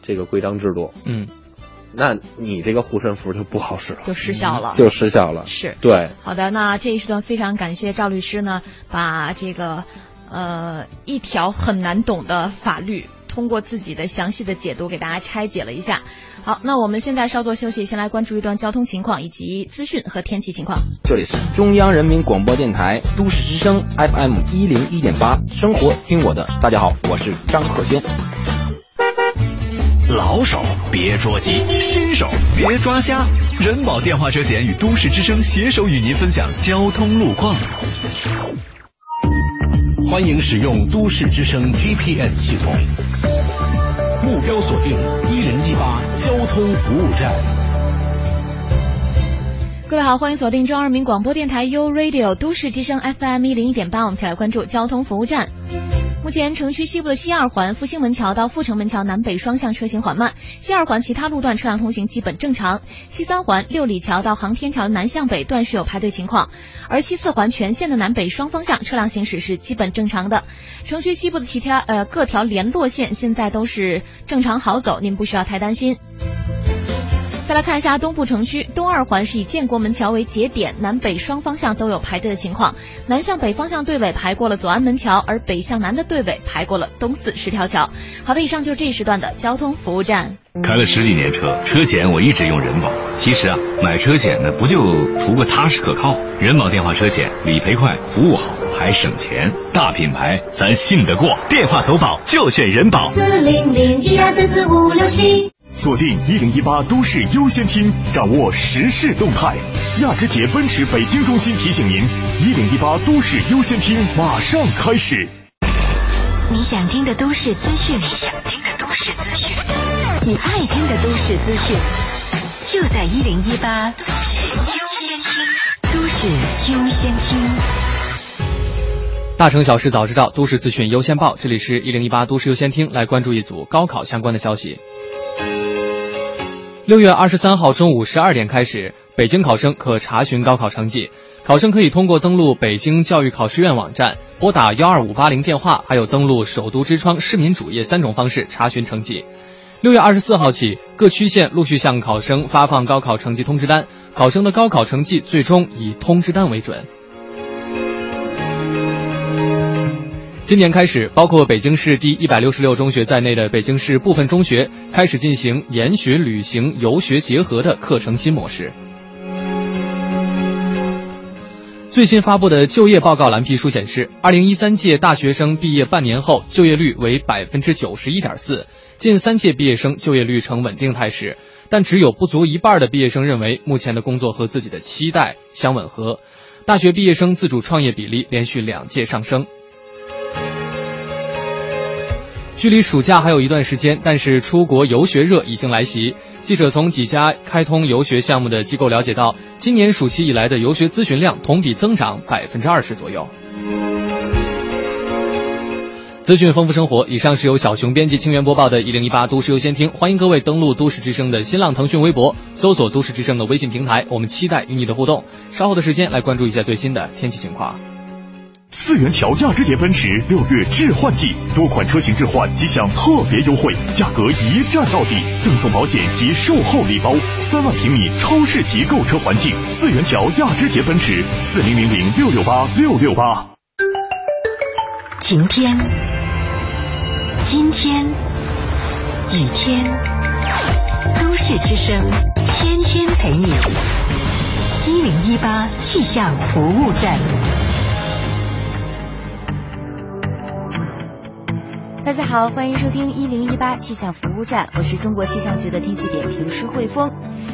Speaker 3: 这个规章制度，
Speaker 2: 嗯，
Speaker 3: 那你这个护身符就不好使了，
Speaker 1: 就失效了。
Speaker 3: 就失效了。
Speaker 1: 是
Speaker 3: 对，
Speaker 1: 好的，那这一时段非常感谢赵律师呢，把这个呃一条很难懂的法律，通过自己的详细的解读给大家拆解了一下。好，那我们现在稍作休息，先来关注一段交通情况以及资讯和天气情况。
Speaker 6: 这里是中央人民广播电台都市之声 FM 一零一点八，生活听我的。大家好，我是张可轩。
Speaker 5: 老手别捉急，新手别抓瞎。人保电话车险与都市之声携手与您分享交通路况。欢迎使用都市之声 GPS 系统，目标锁定一零一八交通服务站。
Speaker 1: 各位好，欢迎锁定中央人民广播电台 U Radio 都市之声 FM 一零一点八，我们一起来关注交通服务站。目前城区西部的西二环复兴门桥到阜成门桥南北双向车行缓慢，西二环其他路段车辆通行基本正常。西三环六里桥到航天桥南向北段是有排队情况，而西四环全线的南北双方向车辆行驶是基本正常的。城区西部的其他呃各条联络线现在都是正常好走，您不需要太担心。再来看一下东部城区，东二环是以建国门桥为节点，南北双方向都有排队的情况。南向北方向队尾排过了左安门桥，而北向南的队尾排过了东四十条桥。好的，以上就是这一时段的交通服务站。
Speaker 4: 开了十几年车，车险我一直用人保。其实啊，买车险呢，不就图个踏实可靠？人保电话车险理赔快，服务好，还省钱。大品牌，咱信得过。电话投保就选人保。
Speaker 9: 四零零一二三四五六七。
Speaker 5: 锁定一零一八都市优先听，掌握时事动态。亚之杰奔驰北京中心提醒您：一零一八都市优先听马上开始。
Speaker 10: 你想听的都市资讯，你想听的都市资讯，你爱听的都市资讯，就在一零一八都市优先听。都市优先听。
Speaker 2: 大城小事早知道，都市资讯优先报。这里是一零一八都市优先听，来关注一组高考相关的消息。六月二十三号中午十二点开始，北京考生可查询高考成绩。考生可以通过登录北京教育考试院网站、拨打幺二五八零电话，还有登录首都之窗市民主页三种方式查询成绩。六月二十四号起，各区县陆续向考生发放高考成绩通知单，考生的高考成绩最终以通知单为准。今年开始，包括北京市第一百六十六中学在内的北京市部分中学开始进行研学、旅行、游学结合的课程新模式。最新发布的就业报告蓝皮书显示，二零一三届大学生毕业半年后就业率为百分之九十一点四，近三届毕业生就业率呈稳定态势，但只有不足一半的毕业生认为目前的工作和自己的期待相吻合。大学毕业生自主创业比例连续两届上升。距离暑假还有一段时间，但是出国游学热已经来袭。记者从几家开通游学项目的机构了解到，今年暑期以来的游学咨询量同比增长百分之二十左右。资讯丰富生活，以上是由小熊编辑、清源播报的《一零一八都市优先听》，欢迎各位登录都市之声的新浪、腾讯微博，搜索都市之声的微信平台，我们期待与你的互动。稍后的时间来关注一下最新的天气情况。
Speaker 5: 四元桥亚之杰奔驰六月置换季，多款车型置换即享特别优惠，价格一站到底，赠送保险及售后礼包，三万平米超市级购车环境。四元桥亚之杰奔驰，四零零零六六八六六八。
Speaker 10: 晴天，今天，雨天，都市之声，天天陪你。一零一八气象服务站。
Speaker 11: 大家好，欢迎收听一零一八气象服务站，我是中国气象局的天气点评师汇丰。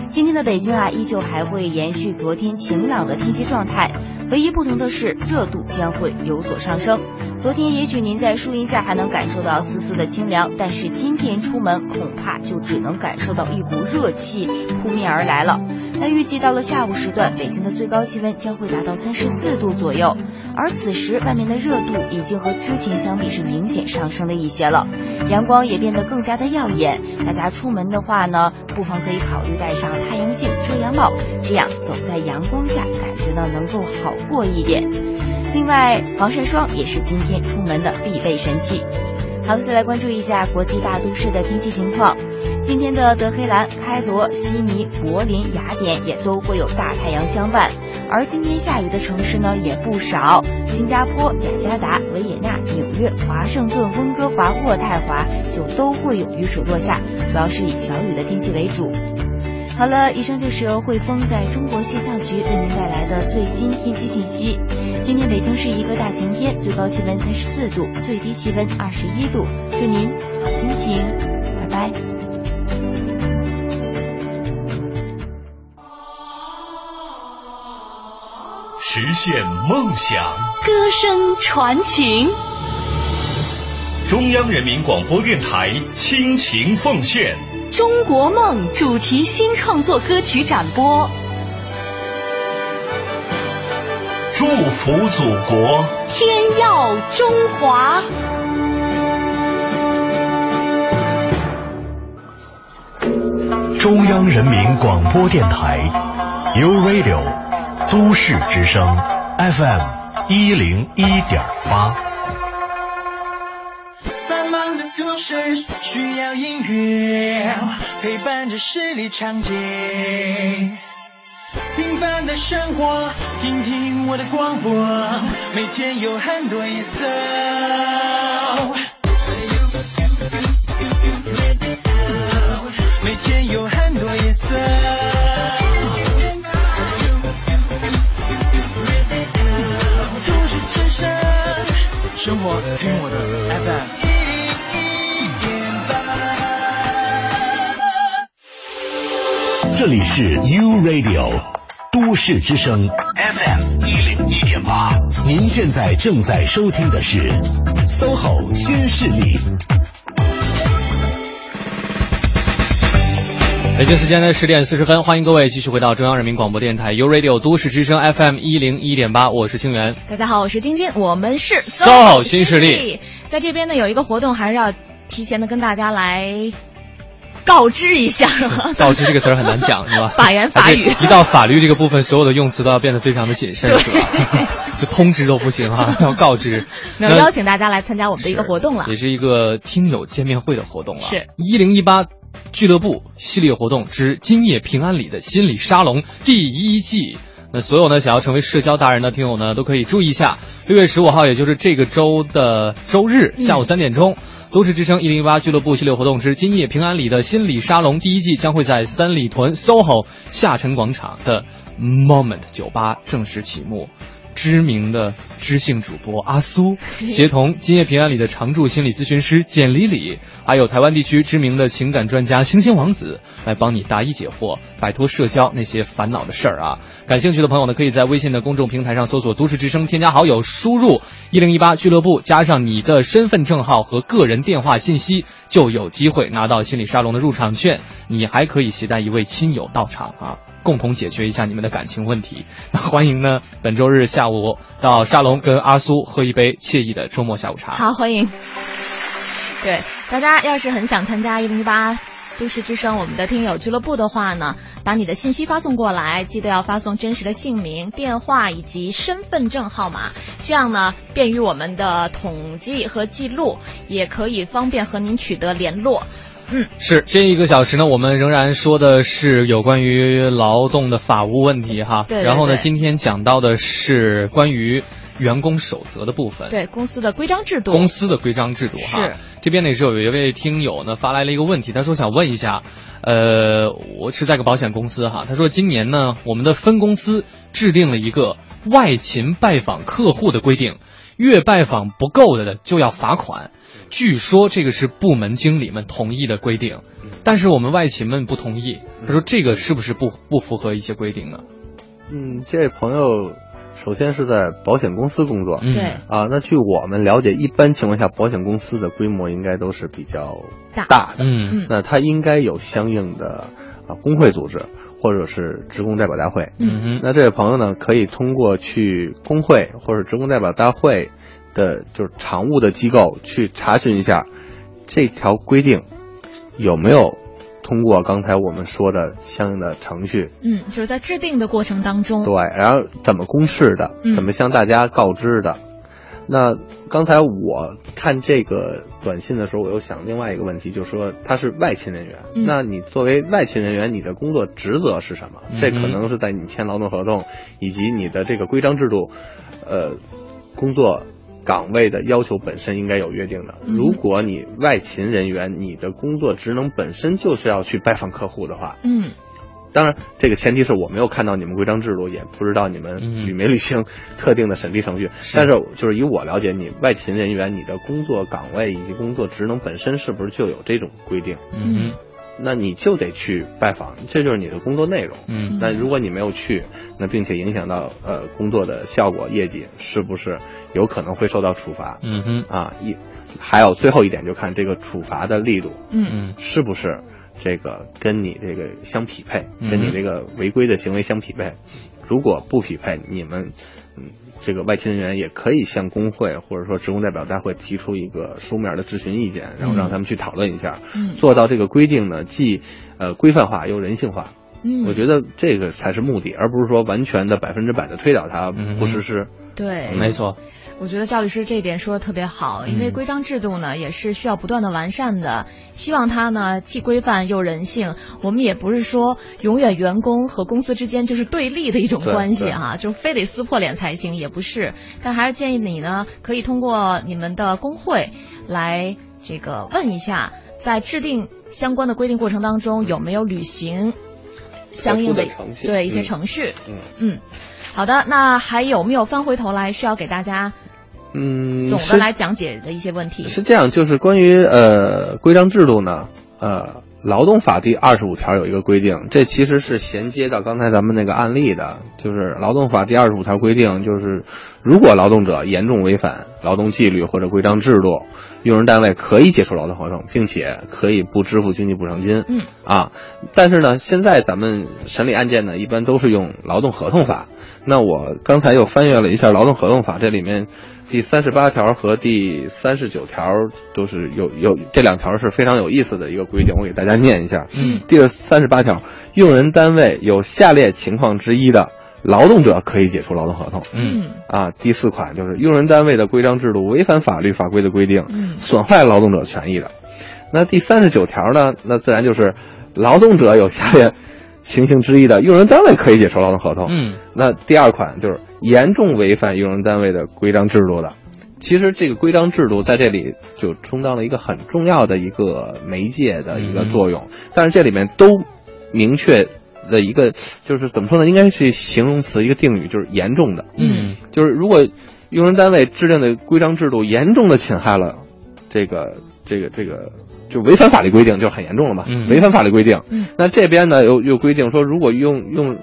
Speaker 11: 今天的北京啊，依旧还会延续昨天晴朗的天气状态，唯一不同的是热度将会有所上升。昨天也许您在树荫下还能感受到丝丝的清凉，但是今天出门恐怕就只能感受到一股热气扑面而来了。那预计到了下午时段，北京的最高气温将会达到三十四度左右，而此时外面的热度已经和之前相比是明显上升了一些了，阳光也变得更加的耀眼。大家出门的话呢，不妨可以考虑带上太阳镜、遮阳帽，这样走在阳光下，感觉呢能够好过一点。另外，防晒霜也是今天出门的必备神器。好的，再来关注一下国际大都市的天气情况。今天的德黑兰、开罗、悉尼、柏林、雅典也都会有大太阳相伴，而今天下雨的城市呢也不少，新加坡、雅加达、维也纳、纽约、华盛顿、温哥华、渥太华就都会有雨水落下，主要是以小雨的天气为主。好了，以上就是由汇丰在中国气象局为您带来的最新天气信息。今天北京是一个大晴天，最高气温三十四度，最低气温二十一度。祝您好心情，拜拜。
Speaker 4: 实现梦想，
Speaker 12: 歌声传情。
Speaker 4: 中央人民广播电台倾情奉献《
Speaker 12: 中国梦》主题新创作歌曲展播。
Speaker 4: 祝福祖国，
Speaker 12: 天耀中华。
Speaker 5: 中央人民广播电台，You Radio，都市之声，FM 一零一点八。
Speaker 7: 繁忙的都市需要音乐。陪伴着十里长街。平凡的生活，听听我的广播，每天有很多颜色。
Speaker 5: 是 U Radio 都市之声 FM 一零一点八，您现在正在收听的是 SOHO 新势力。
Speaker 2: 北京时间的十点四十分，欢迎各位继续回到中央人民广播电台 U Radio 都市之声 FM 一零一点八，我是清源。
Speaker 1: 大家好，我是晶晶，我们是
Speaker 2: SOHO 新势力。
Speaker 1: 在这边呢有一个活动，还是要提前的跟大家来。告知一下，
Speaker 2: 告知这个词儿很难讲，是吧？[laughs]
Speaker 1: 法言法语，
Speaker 2: 一到法律这个部分，所有的用词都要变得非常的谨慎，是吧？就通知都不行哈，[laughs] 要告知。
Speaker 1: 那邀请大家来参加我们的一个活动了，
Speaker 2: 也是一个听友见面会的活动了。
Speaker 1: 是
Speaker 2: 一零一八俱乐部系列活动之今夜平安里的心理沙龙第一季。那所有呢想要成为社交达人的听友呢，都可以注意一下，六月十五号，也就是这个周的周日下午三点钟。都市之声一零一八俱乐部系列活动之今夜平安里的心理沙龙第一季将会在三里屯 SOHO 下沉广场的 Moment 酒吧正式启幕。知名的知性主播阿苏，[laughs] 协同今夜平安里的常驻心理咨询师简里里，还有台湾地区知名的情感专家星星王子，来帮你答疑解惑，摆脱社交那些烦恼的事儿啊！感兴趣的朋友呢，可以在微信的公众平台上搜索“都市之声”，添加好友，输入“一零一八俱乐部”，加上你的身份证号和个人电话信息，就有机会拿到心理沙龙的入场券。你还可以携带一位亲友到场啊！共同解决一下你们的感情问题。[laughs] 那欢迎呢，本周日下午到沙龙跟阿苏喝一杯惬意的周末下午茶。
Speaker 1: 好，欢迎。对，大家要是很想参加一零一八都市之声我们的听友俱乐部的话呢，把你的信息发送过来，记得要发送真实的姓名、电话以及身份证号码，这样呢便于我们的统计和记录，也可以方便和您取得联络。嗯，
Speaker 2: 是这一个小时呢，我们仍然说的是有关于劳动的法务问题哈。
Speaker 1: 对。
Speaker 2: 然后呢，今天讲到的是关于员工守则的部分。
Speaker 1: 对，公司的规章制度。
Speaker 2: 公司的规章制度哈。
Speaker 1: 是。
Speaker 2: 这边呢是有一位听友呢发来了一个问题，他说想问一下，呃，我是在个保险公司哈，他说今年呢我们的分公司制定了一个外勤拜访客户的规定，月拜访不够的就要罚款。据说这个是部门经理们同意的规定，但是我们外勤们不同意。他说这个是不是不不符合一些规定呢？
Speaker 3: 嗯，这位朋友首先是在保险公司工作，
Speaker 1: 对。
Speaker 3: 啊，那据我们了解，一般情况下保险公司的规模应该都是比较
Speaker 1: 大
Speaker 3: 大的，
Speaker 2: 嗯，
Speaker 3: 那它应该有相应的啊工会组织或者是职工代表大会，
Speaker 2: 嗯哼，
Speaker 3: 那这位朋友呢，可以通过去工会或者职工代表大会。的就是常务的机构去查询一下，这条规定有没有通过刚才我们说的相应的程序？
Speaker 1: 嗯，就是在制定的过程当中。
Speaker 3: 对，然后怎么公示的？怎么向大家告知的？那刚才我看这个短信的时候，我又想另外一个问题，就是说他是外勤人员，那你作为外勤人员，你的工作职责是什么？这可能是在你签劳动合同以及你的这个规章制度，呃，工作。岗位的要求本身应该有约定的。如果你外勤人员，你的工作职能本身就是要去拜访客户的话，
Speaker 1: 嗯，
Speaker 3: 当然这个前提是我没有看到你们规章制度，也不知道你们履没履行特定的审批程序。但是就是以我了解，你外勤人员你的工作岗位以及工作职能本身是不是就有这种规定？
Speaker 2: 嗯。
Speaker 3: 那你就得去拜访，这就是你的工作内容。
Speaker 2: 嗯，
Speaker 3: 那如果你没有去，那并且影响到呃工作的效果、业绩，是不是有可能会受到处罚？
Speaker 2: 嗯哼，
Speaker 3: 啊一，还有最后一点就看这个处罚的力度，
Speaker 1: 嗯
Speaker 2: 嗯，
Speaker 3: 是不是这个跟你这个相匹配，跟你这个违规的行为相匹配？如果不匹配，你们嗯。这个外勤人员也可以向工会或者说职工代表大会提出一个书面的质询意见，然后让他们去讨论一下，做到这个规定呢，既呃规范化又人性化。
Speaker 1: 嗯，
Speaker 3: 我觉得这个才是目的，而不是说完全的百分之百的推倒它不实施。
Speaker 1: 对，
Speaker 2: 没错。
Speaker 1: 我觉得赵律师这一点说的特别好，因为规章制度呢也是需要不断的完善的，希望它呢既规范又人性。我们也不是说永远员工和公司之间就是对立的一种关系哈，就非得撕破脸才行，也不是。但还是建议你呢，可以通过你们的工会来这个问一下，在制定相关的规定过程当中有没有履行相应的对一些程序。嗯嗯，好的，那还有没有翻回头来需要给大家？
Speaker 3: 嗯，
Speaker 1: 总的来讲解的一些问题
Speaker 3: 是这样，就是关于呃规章制度呢，呃，劳动法第二十五条有一个规定，这其实是衔接到刚才咱们那个案例的，就是劳动法第二十五条规定，就是如果劳动者严重违反劳动纪律或者规章制度，用人单位可以解除劳动合同，并且可以不支付经济补偿金。
Speaker 1: 嗯
Speaker 3: 啊，但是呢，现在咱们审理案件呢，一般都是用劳动合同法。那我刚才又翻阅了一下劳动合同法，这里面。第三十八条和第三十九条都是有有这两条是非常有意思的一个规定，我给大家念一下。
Speaker 1: 嗯，
Speaker 3: 第三十八条，用人单位有下列情况之一的劳动者可以解除劳动合同。
Speaker 2: 嗯
Speaker 3: 啊，第四款就是用人单位的规章制度违反法律法规的规定，
Speaker 1: 嗯
Speaker 3: 损害劳动者权益的。那第三十九条呢？那自然就是劳动者有下列。情形之一的用人单位可以解除劳动合同。
Speaker 2: 嗯，
Speaker 3: 那第二款就是严重违反用人单位的规章制度的。其实这个规章制度在这里就充当了一个很重要的一个媒介的一个作用。但是这里面都明确的一个就是怎么说呢？应该是形容词一个定语，就是严重的。
Speaker 2: 嗯，
Speaker 3: 就是如果用人单位制定的规章制度严重的侵害了这个这个这个。就违反法律规定就很严重了嘛，违反法律规定。
Speaker 1: 嗯，
Speaker 3: 那这边呢又又规定说，如果用用，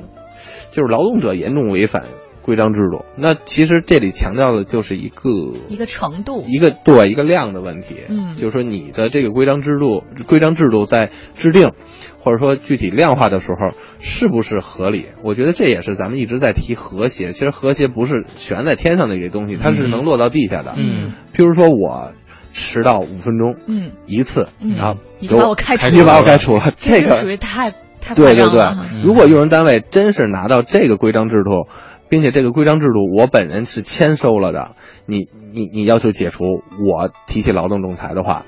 Speaker 3: 就是劳动者严重违反规章制度，那其实这里强调的就是一个
Speaker 1: 一个程度，
Speaker 3: 一个对一个量的问题。
Speaker 1: 嗯，
Speaker 3: 就是说你的这个规章制度，规章制度在制定或者说具体量化的时候是不是合理？我觉得这也是咱们一直在提和谐。其实和谐不是悬在天上的一个东西，它是能落到地下的。
Speaker 2: 嗯，
Speaker 3: 譬如说我。迟到五分钟，
Speaker 1: 嗯，
Speaker 3: 一次，然后
Speaker 1: 你把我开除，
Speaker 3: 你把我开除了，这个
Speaker 1: 属于太太
Speaker 3: 对对对。如果用人单位真是拿到这个规章制度，并且这个规章制度我本人是签收了的，你你你要求解除，我提起劳动仲裁的话，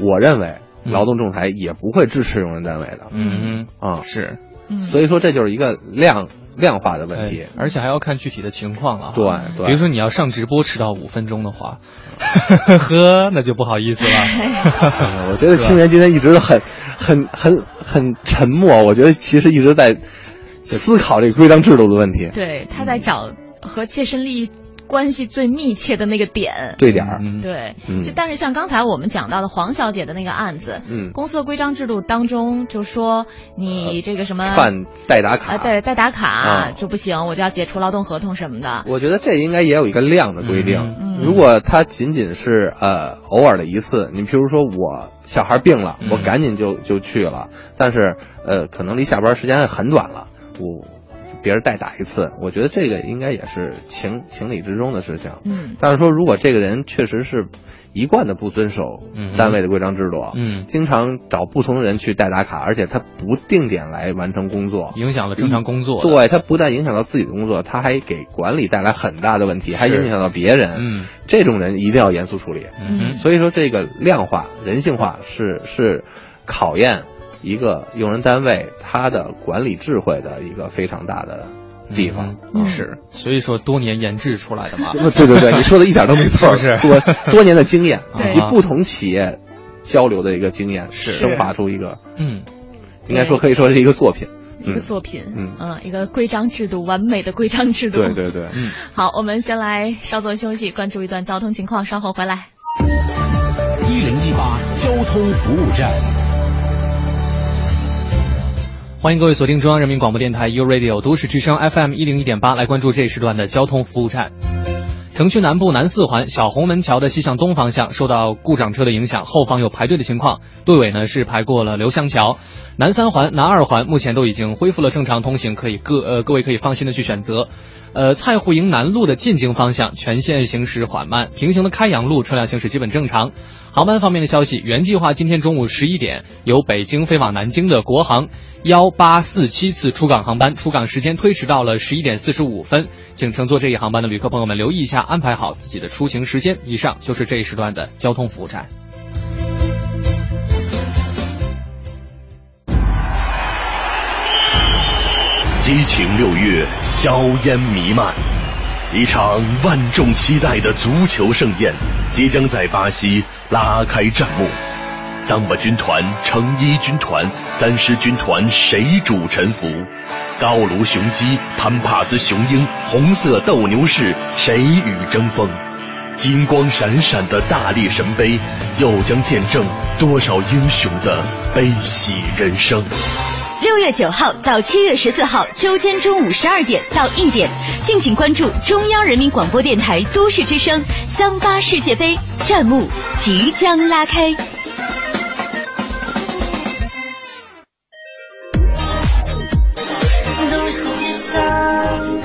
Speaker 3: 我认为劳动仲裁也不会支持用人单位的。
Speaker 2: 嗯
Speaker 3: 啊
Speaker 2: 是，
Speaker 3: 所以说这就是一个量。量化的问题，
Speaker 2: 而且还要看具体的情况了。
Speaker 3: 对对，
Speaker 2: 比如说你要上直播迟到五分钟的话，[laughs] 呵，那就不好意思了。[laughs]
Speaker 3: 我觉得青年今天一直很、很、很、很沉默。我觉得其实一直在思考这个规章制度的问题。
Speaker 1: 对，他在找和切身利益。关系最密切的那个点，
Speaker 3: 对点儿，
Speaker 1: 对，
Speaker 3: 嗯、
Speaker 1: 就但是像刚才我们讲到的黄小姐的那个案子，
Speaker 3: 嗯，
Speaker 1: 公司的规章制度当中就说你这个什么
Speaker 3: 串代打卡，
Speaker 1: 啊，对，代打卡就不行，我就要解除劳动合同什么的。
Speaker 3: 我觉得这应该也有一个量的规定，如果他仅仅是呃偶尔的一次，你比如说我小孩病了，我赶紧就就去了，但是呃可能离下班时间很短了，我。别人代打一次，我觉得这个应该也是情情理之中的事情。
Speaker 1: 嗯，
Speaker 3: 但是说如果这个人确实是一贯的不遵守单位的规章制度，
Speaker 2: 嗯，
Speaker 3: 经常找不同的人去代打卡，而且他不定点来完成工作，
Speaker 2: 影响了正常工作。
Speaker 3: 对他不但影响到自己的工作，他还给管理带来很大的问题，还影响到别人。
Speaker 2: 嗯，
Speaker 3: 这种人一定要严肃处理。
Speaker 2: 嗯，
Speaker 3: 所以说这个量化、人性化是是考验。一个用人单位，他的管理智慧的一个非常大的地方
Speaker 2: 是，所以说多年研制出来的嘛。
Speaker 3: 对对对，你说的一点都没错，[laughs]
Speaker 2: 是
Speaker 3: 多多年的经验以及不同企业交流的一个经验，
Speaker 2: 是
Speaker 3: 升华出一个，
Speaker 2: 嗯，
Speaker 3: 应该说可以说是一个作品，
Speaker 1: 一个作品，
Speaker 3: 嗯
Speaker 1: 嗯，一个规章制度，完美的规章制度。
Speaker 3: 对对对，
Speaker 2: 嗯。
Speaker 1: 好，我们先来稍作休息，关注一段交通情况，稍后回来。
Speaker 13: 一零一八交通服务站。
Speaker 2: 欢迎各位锁定中央人民广播电台 u Radio 都市之声 FM 一零一点八，来关注这一时段的交通服务站。城区南部南四环小红门桥的西向东方向受到故障车的影响，后方有排队的情况，队尾呢是排过了刘香桥。南三环、南二环目前都已经恢复了正常通行，可以各呃各位可以放心的去选择。呃，蔡户营南路的进京方向全线行驶缓慢，平行的开阳路车辆行驶基本正常。航班方面的消息，原计划今天中午十一点由北京飞往南京的国航幺八四七次出港航班，出港时间推迟到了十一点四十五分，请乘坐这一航班的旅客朋友们留意一下，安排好自己的出行时间。以上就是这一时段的交通服务站。
Speaker 5: 激情六月，硝烟弥漫，一场万众期待的足球盛宴即将在巴西拉开战幕。桑巴军团、成衣军团、三狮军团谁主沉浮？高卢雄鸡、潘帕斯雄鹰、红色斗牛士谁与争锋？金光闪闪的大力神杯，又将见证多少英雄的悲喜人生？
Speaker 12: 六月九号到七月十四号，周间中午十二点到一点，敬请关注中央人民广播电台都市之声桑巴世界杯战幕即将拉开。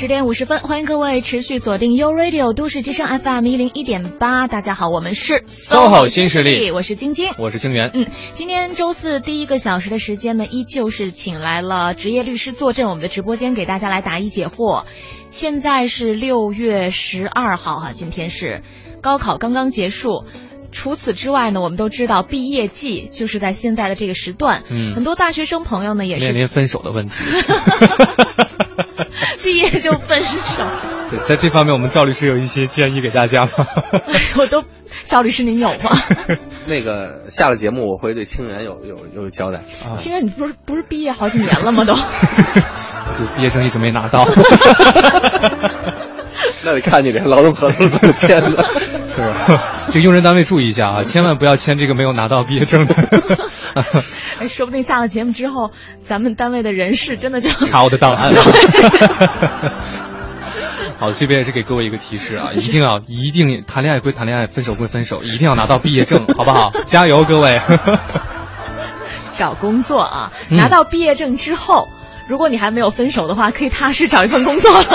Speaker 1: 十点五十分，欢迎各位持续锁定 U Radio 都市之声 FM 一零一点八。大家好，我们是
Speaker 2: SOHO 新势力，
Speaker 1: 我是晶晶，
Speaker 2: 我是清源。
Speaker 1: 嗯，今天周四第一个小时的时间呢，依旧是请来了职业律师坐镇我们的直播间，给大家来答疑解惑。现在是六月十二号哈，今天是高考刚刚结束。除此之外呢，我们都知道毕业季就是在现在的这个时段，
Speaker 2: 嗯，
Speaker 1: 很多大学生朋友呢也是
Speaker 2: 面临分手的问题，[laughs] [laughs]
Speaker 1: 毕业就分手。
Speaker 2: 对，在这方面我们赵律师有一些建议给大家吗？[laughs]
Speaker 1: 我都，赵律师您有吗？
Speaker 3: 那个下了节目我会对清源有有有交代。
Speaker 2: 啊
Speaker 1: 清源，你不是不是毕业好几年了吗？都，
Speaker 2: 毕业证一直没拿到。
Speaker 3: 那得看你这劳动合同怎么签的。
Speaker 2: 是，[laughs] 这个用人单位注意一下啊，千万不要签这个没有拿到毕业证的。[laughs]
Speaker 1: 哎，说不定下了节目之后，咱们单位的人事真的就
Speaker 2: 查我的档案了。[laughs] 好，这边也是给各位一个提示啊，一定要一定谈恋爱归谈恋爱，分手归分手，一定要拿到毕业证，好不好？加油，各位！
Speaker 1: 找工作啊，
Speaker 2: 嗯
Speaker 1: 拿到毕业证之后，如果你还没有分手的话，可以踏实找一份工作了。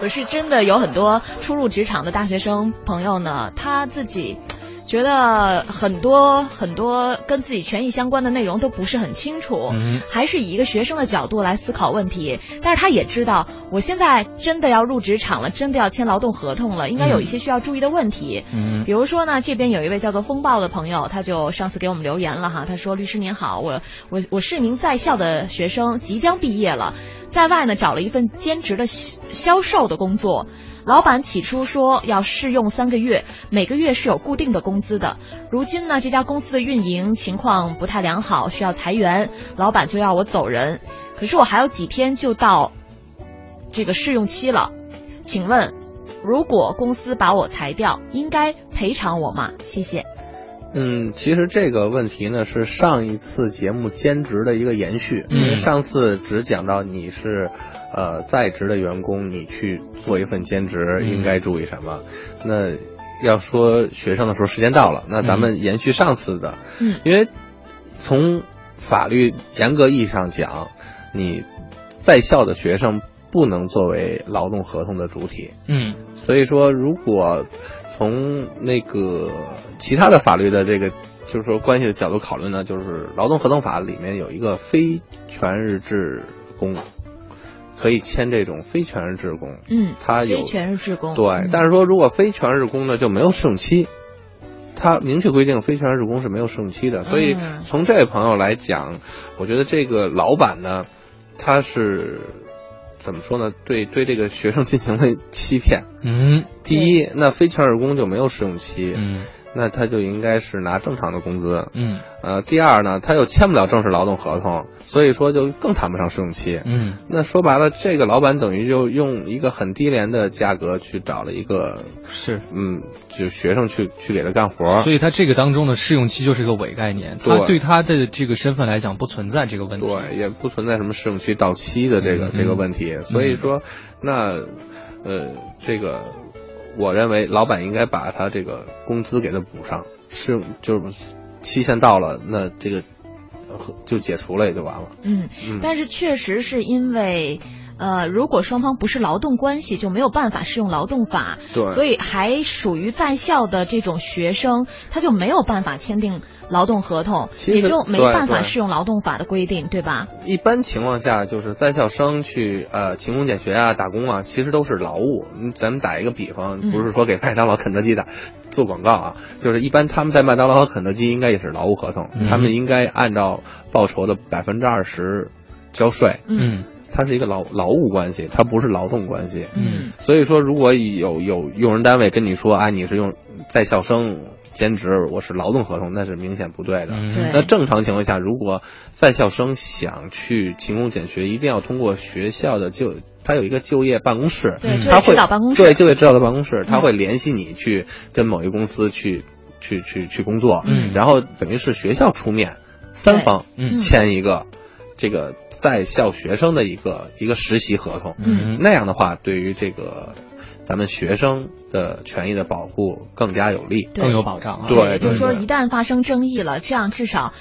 Speaker 1: 我是真的有很多初入职场的大学生朋友呢，他自己觉得很多很多跟自己权益相关的内容都不是很清楚，
Speaker 2: 嗯
Speaker 1: 还是以一个学生的角度来思考问题。但是他也知道，我现在真的要入职场了，真的要签劳动合同了，应该有一些需要注意的问题。
Speaker 2: 嗯
Speaker 1: 比如说呢，这边有一位叫做风暴的朋友，他就上次给我们留言了哈，他说：“律师您好，我我我是一名在校的学生，即将毕业了，在外呢找了一份兼职的销销售的工作。老板起初说要试用三个月，每个月是有固定的工资的。如今呢，这家公司的运营情况不太良好，需要裁员，老板就要我走人。可是我还有几天就到这个试用期了，请问，如果公司把我裁掉，应该赔偿我吗？谢谢。
Speaker 3: 嗯，其实这个问题呢是上一次节目兼职的一个延续，
Speaker 2: 嗯
Speaker 3: 因为上次只讲到你是呃在职的员工，你去做一份兼职
Speaker 2: 嗯。
Speaker 3: 应该注意什么。那要说学生的时候，时间到了，那咱们延续上次的，
Speaker 1: 嗯，
Speaker 3: 因为从法律严格意义上讲，你在校的学生不能作为劳动合同的主体，
Speaker 2: 嗯。
Speaker 3: 所以说，如果从那个其他的法律的这个就是说关系的角度考虑呢，就是劳动合同法里面有一个非全日制工，可以签这种非全日制工。
Speaker 1: 嗯，
Speaker 3: 他有
Speaker 1: 非全日制工。
Speaker 3: 对，
Speaker 1: 嗯
Speaker 3: 但是说如果非全日制工呢，就没有试用期。他明确规定非全日制工是没有试用期的，所以
Speaker 1: 嗯
Speaker 3: 从这位朋友来讲，我觉得这个老板呢，他是怎么说呢？对对这个学生进行了欺骗。
Speaker 2: 嗯，
Speaker 3: 第一，那非全日工就没有试用期，
Speaker 2: 嗯，
Speaker 3: 那他就应该是拿正常的工资，
Speaker 2: 嗯，
Speaker 3: 呃，第二呢，他又签不了正式劳动合同，所以说就更谈不上试用期，
Speaker 2: 嗯，
Speaker 3: 那说白了，这个老板等于就用一个很低廉的价格去找了一个
Speaker 2: 是，
Speaker 3: 嗯，就学生去去给他干活，
Speaker 2: 所以他这个当中的试用期就是个伪概念，他
Speaker 3: 对。
Speaker 2: 对他的这个身份来讲不存在这个问题，
Speaker 3: 对，也不存在什么试用期到期的这个、
Speaker 2: 嗯
Speaker 3: 这个问题，所以说，那呃，这个我认为老板应该把他这个工资给他补上，是就是期限到了，那这个呃就解除了也就完了。
Speaker 1: 嗯，但是确实是因为。呃，如果双方不是劳动关系，就没有办法适用劳动法。
Speaker 3: 对，
Speaker 1: 所以还属于在校的这种学生，他就没有办法签订劳动合同，也就没办法适用劳动法的规定，对吧？
Speaker 3: 一般情况下，就是在校生去呃勤工俭学啊、打工啊，其实都是劳务。咱们打一个比方，不是说给麦当劳、肯德基打做广告啊，就是一般他们在麦当劳和肯德基应该也是劳务合同，他们应该按照报酬的百分之二十交税。
Speaker 1: 嗯。
Speaker 3: 它是一个劳劳务关系，它不是劳动关系。
Speaker 1: 嗯，
Speaker 3: 所以说，如果有有用人单位跟你说，哎，你是用在校生兼职，我是劳动合同，那是明显不对的。
Speaker 1: 嗯。
Speaker 3: 那正常情况下，如果在校生想去勤工俭学，一定要通过学校的就，他有一个就业办公室，
Speaker 1: 对，
Speaker 3: 他会
Speaker 1: 指导办公室，
Speaker 3: 对，就业指导的办公室，他会联系你去跟某一个公司去去去去工作，
Speaker 1: 嗯，
Speaker 3: 然后等于是学校出面，三方签一个。这个在校学生的一个一个实习合同，
Speaker 1: 嗯，
Speaker 3: 那样的话，对于这个咱们学生的权益的保护更加有利，
Speaker 2: 更有保障。
Speaker 3: 对，
Speaker 1: 就是说一旦发生争议了，这样至少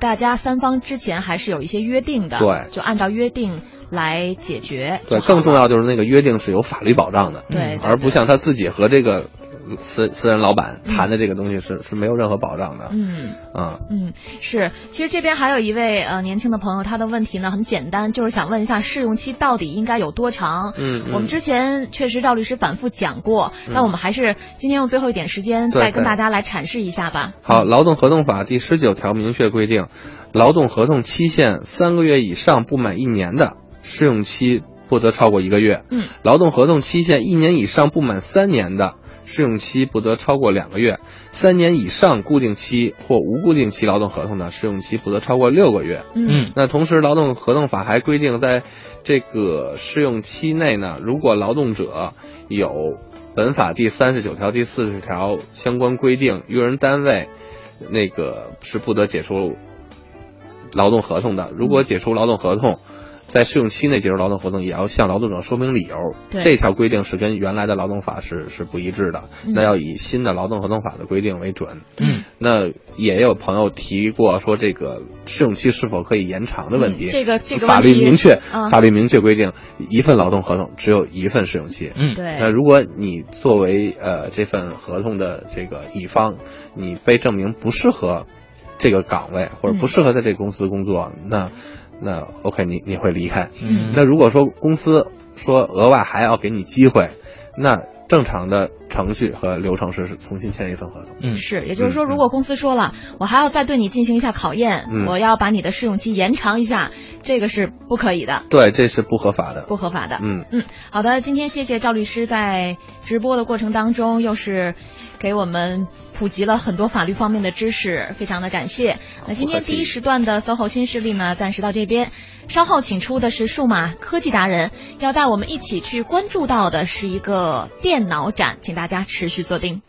Speaker 1: 大家三方之前还是有一些约定的，
Speaker 3: 对，
Speaker 1: 就按照约定来解决。
Speaker 3: 对，更重要就是那个约定是有法律保障的，
Speaker 1: 对，
Speaker 3: 而不像他自己和这个。私私人老板谈的这个东西是是没有任何保障的。
Speaker 1: 嗯
Speaker 3: 啊
Speaker 1: 嗯是，其实这边还有一位呃年轻的朋友，他的问题呢很简单，就是想问一下试用期到底应该有多长？
Speaker 3: 嗯，
Speaker 1: 我们之前确实赵律师反复讲过，那我们还是今天用最后一点时间再跟大家来阐释一下吧。
Speaker 3: 好，劳动合同法第十九条明确规定，劳动合同期限三个月以上不满一年的，试用期不得超过一个月。
Speaker 1: 嗯，
Speaker 3: 劳动合同期限一年以上不满三年的。试用期不得超过两个月，三年以上固定期或无固定期劳动合同的试用期不得超过六个月。
Speaker 1: 嗯，
Speaker 3: 那同时，劳动合同法还规定，在这个试用期内呢，如果劳动者有本法第三十九条、第四十条相关规定，用人单位那个是不得解除劳动合同的。如果解除劳动合同，在试用期内解除劳动合同，也要向劳动者说明理由。这条规定是跟原来的劳动法是是不一致的，那要以新的劳动合同法的规定为准。
Speaker 1: 嗯，
Speaker 3: 那也有朋友提过说这个试用期是否可以延长的问题。
Speaker 1: 这个这个
Speaker 3: 法律明确，法律明确规定，一份劳动合同只有一份试用期。
Speaker 2: 嗯，
Speaker 1: 对。
Speaker 3: 那如果你作为呃这份合同的这个乙方，你被证明不适合这个岗位或者不适合在这个公司工作，那。那 OK，你你会离开。
Speaker 1: 嗯，
Speaker 3: 那如果说公司说额外还要给你机会，那正常的程序和流程是是重新签一份合同。
Speaker 2: 嗯，
Speaker 1: 是，也就是说，如果公司说了，我还要再对你进行一下考验，我要把你的试用期延长一下，这个是不可以的。
Speaker 3: 对，这是不合法的。
Speaker 1: 不合法的。
Speaker 3: 嗯
Speaker 1: 嗯，好的，今天谢谢赵律师在直播的过程当中，又是给我们。普及了很多法律方面的知识非常的感谢那今天第一时段的 soho 新势力呢暂时到这边。稍后请出的是数码科技达人要带我们一起去关注到的是一个电脑展请大家持续锁定。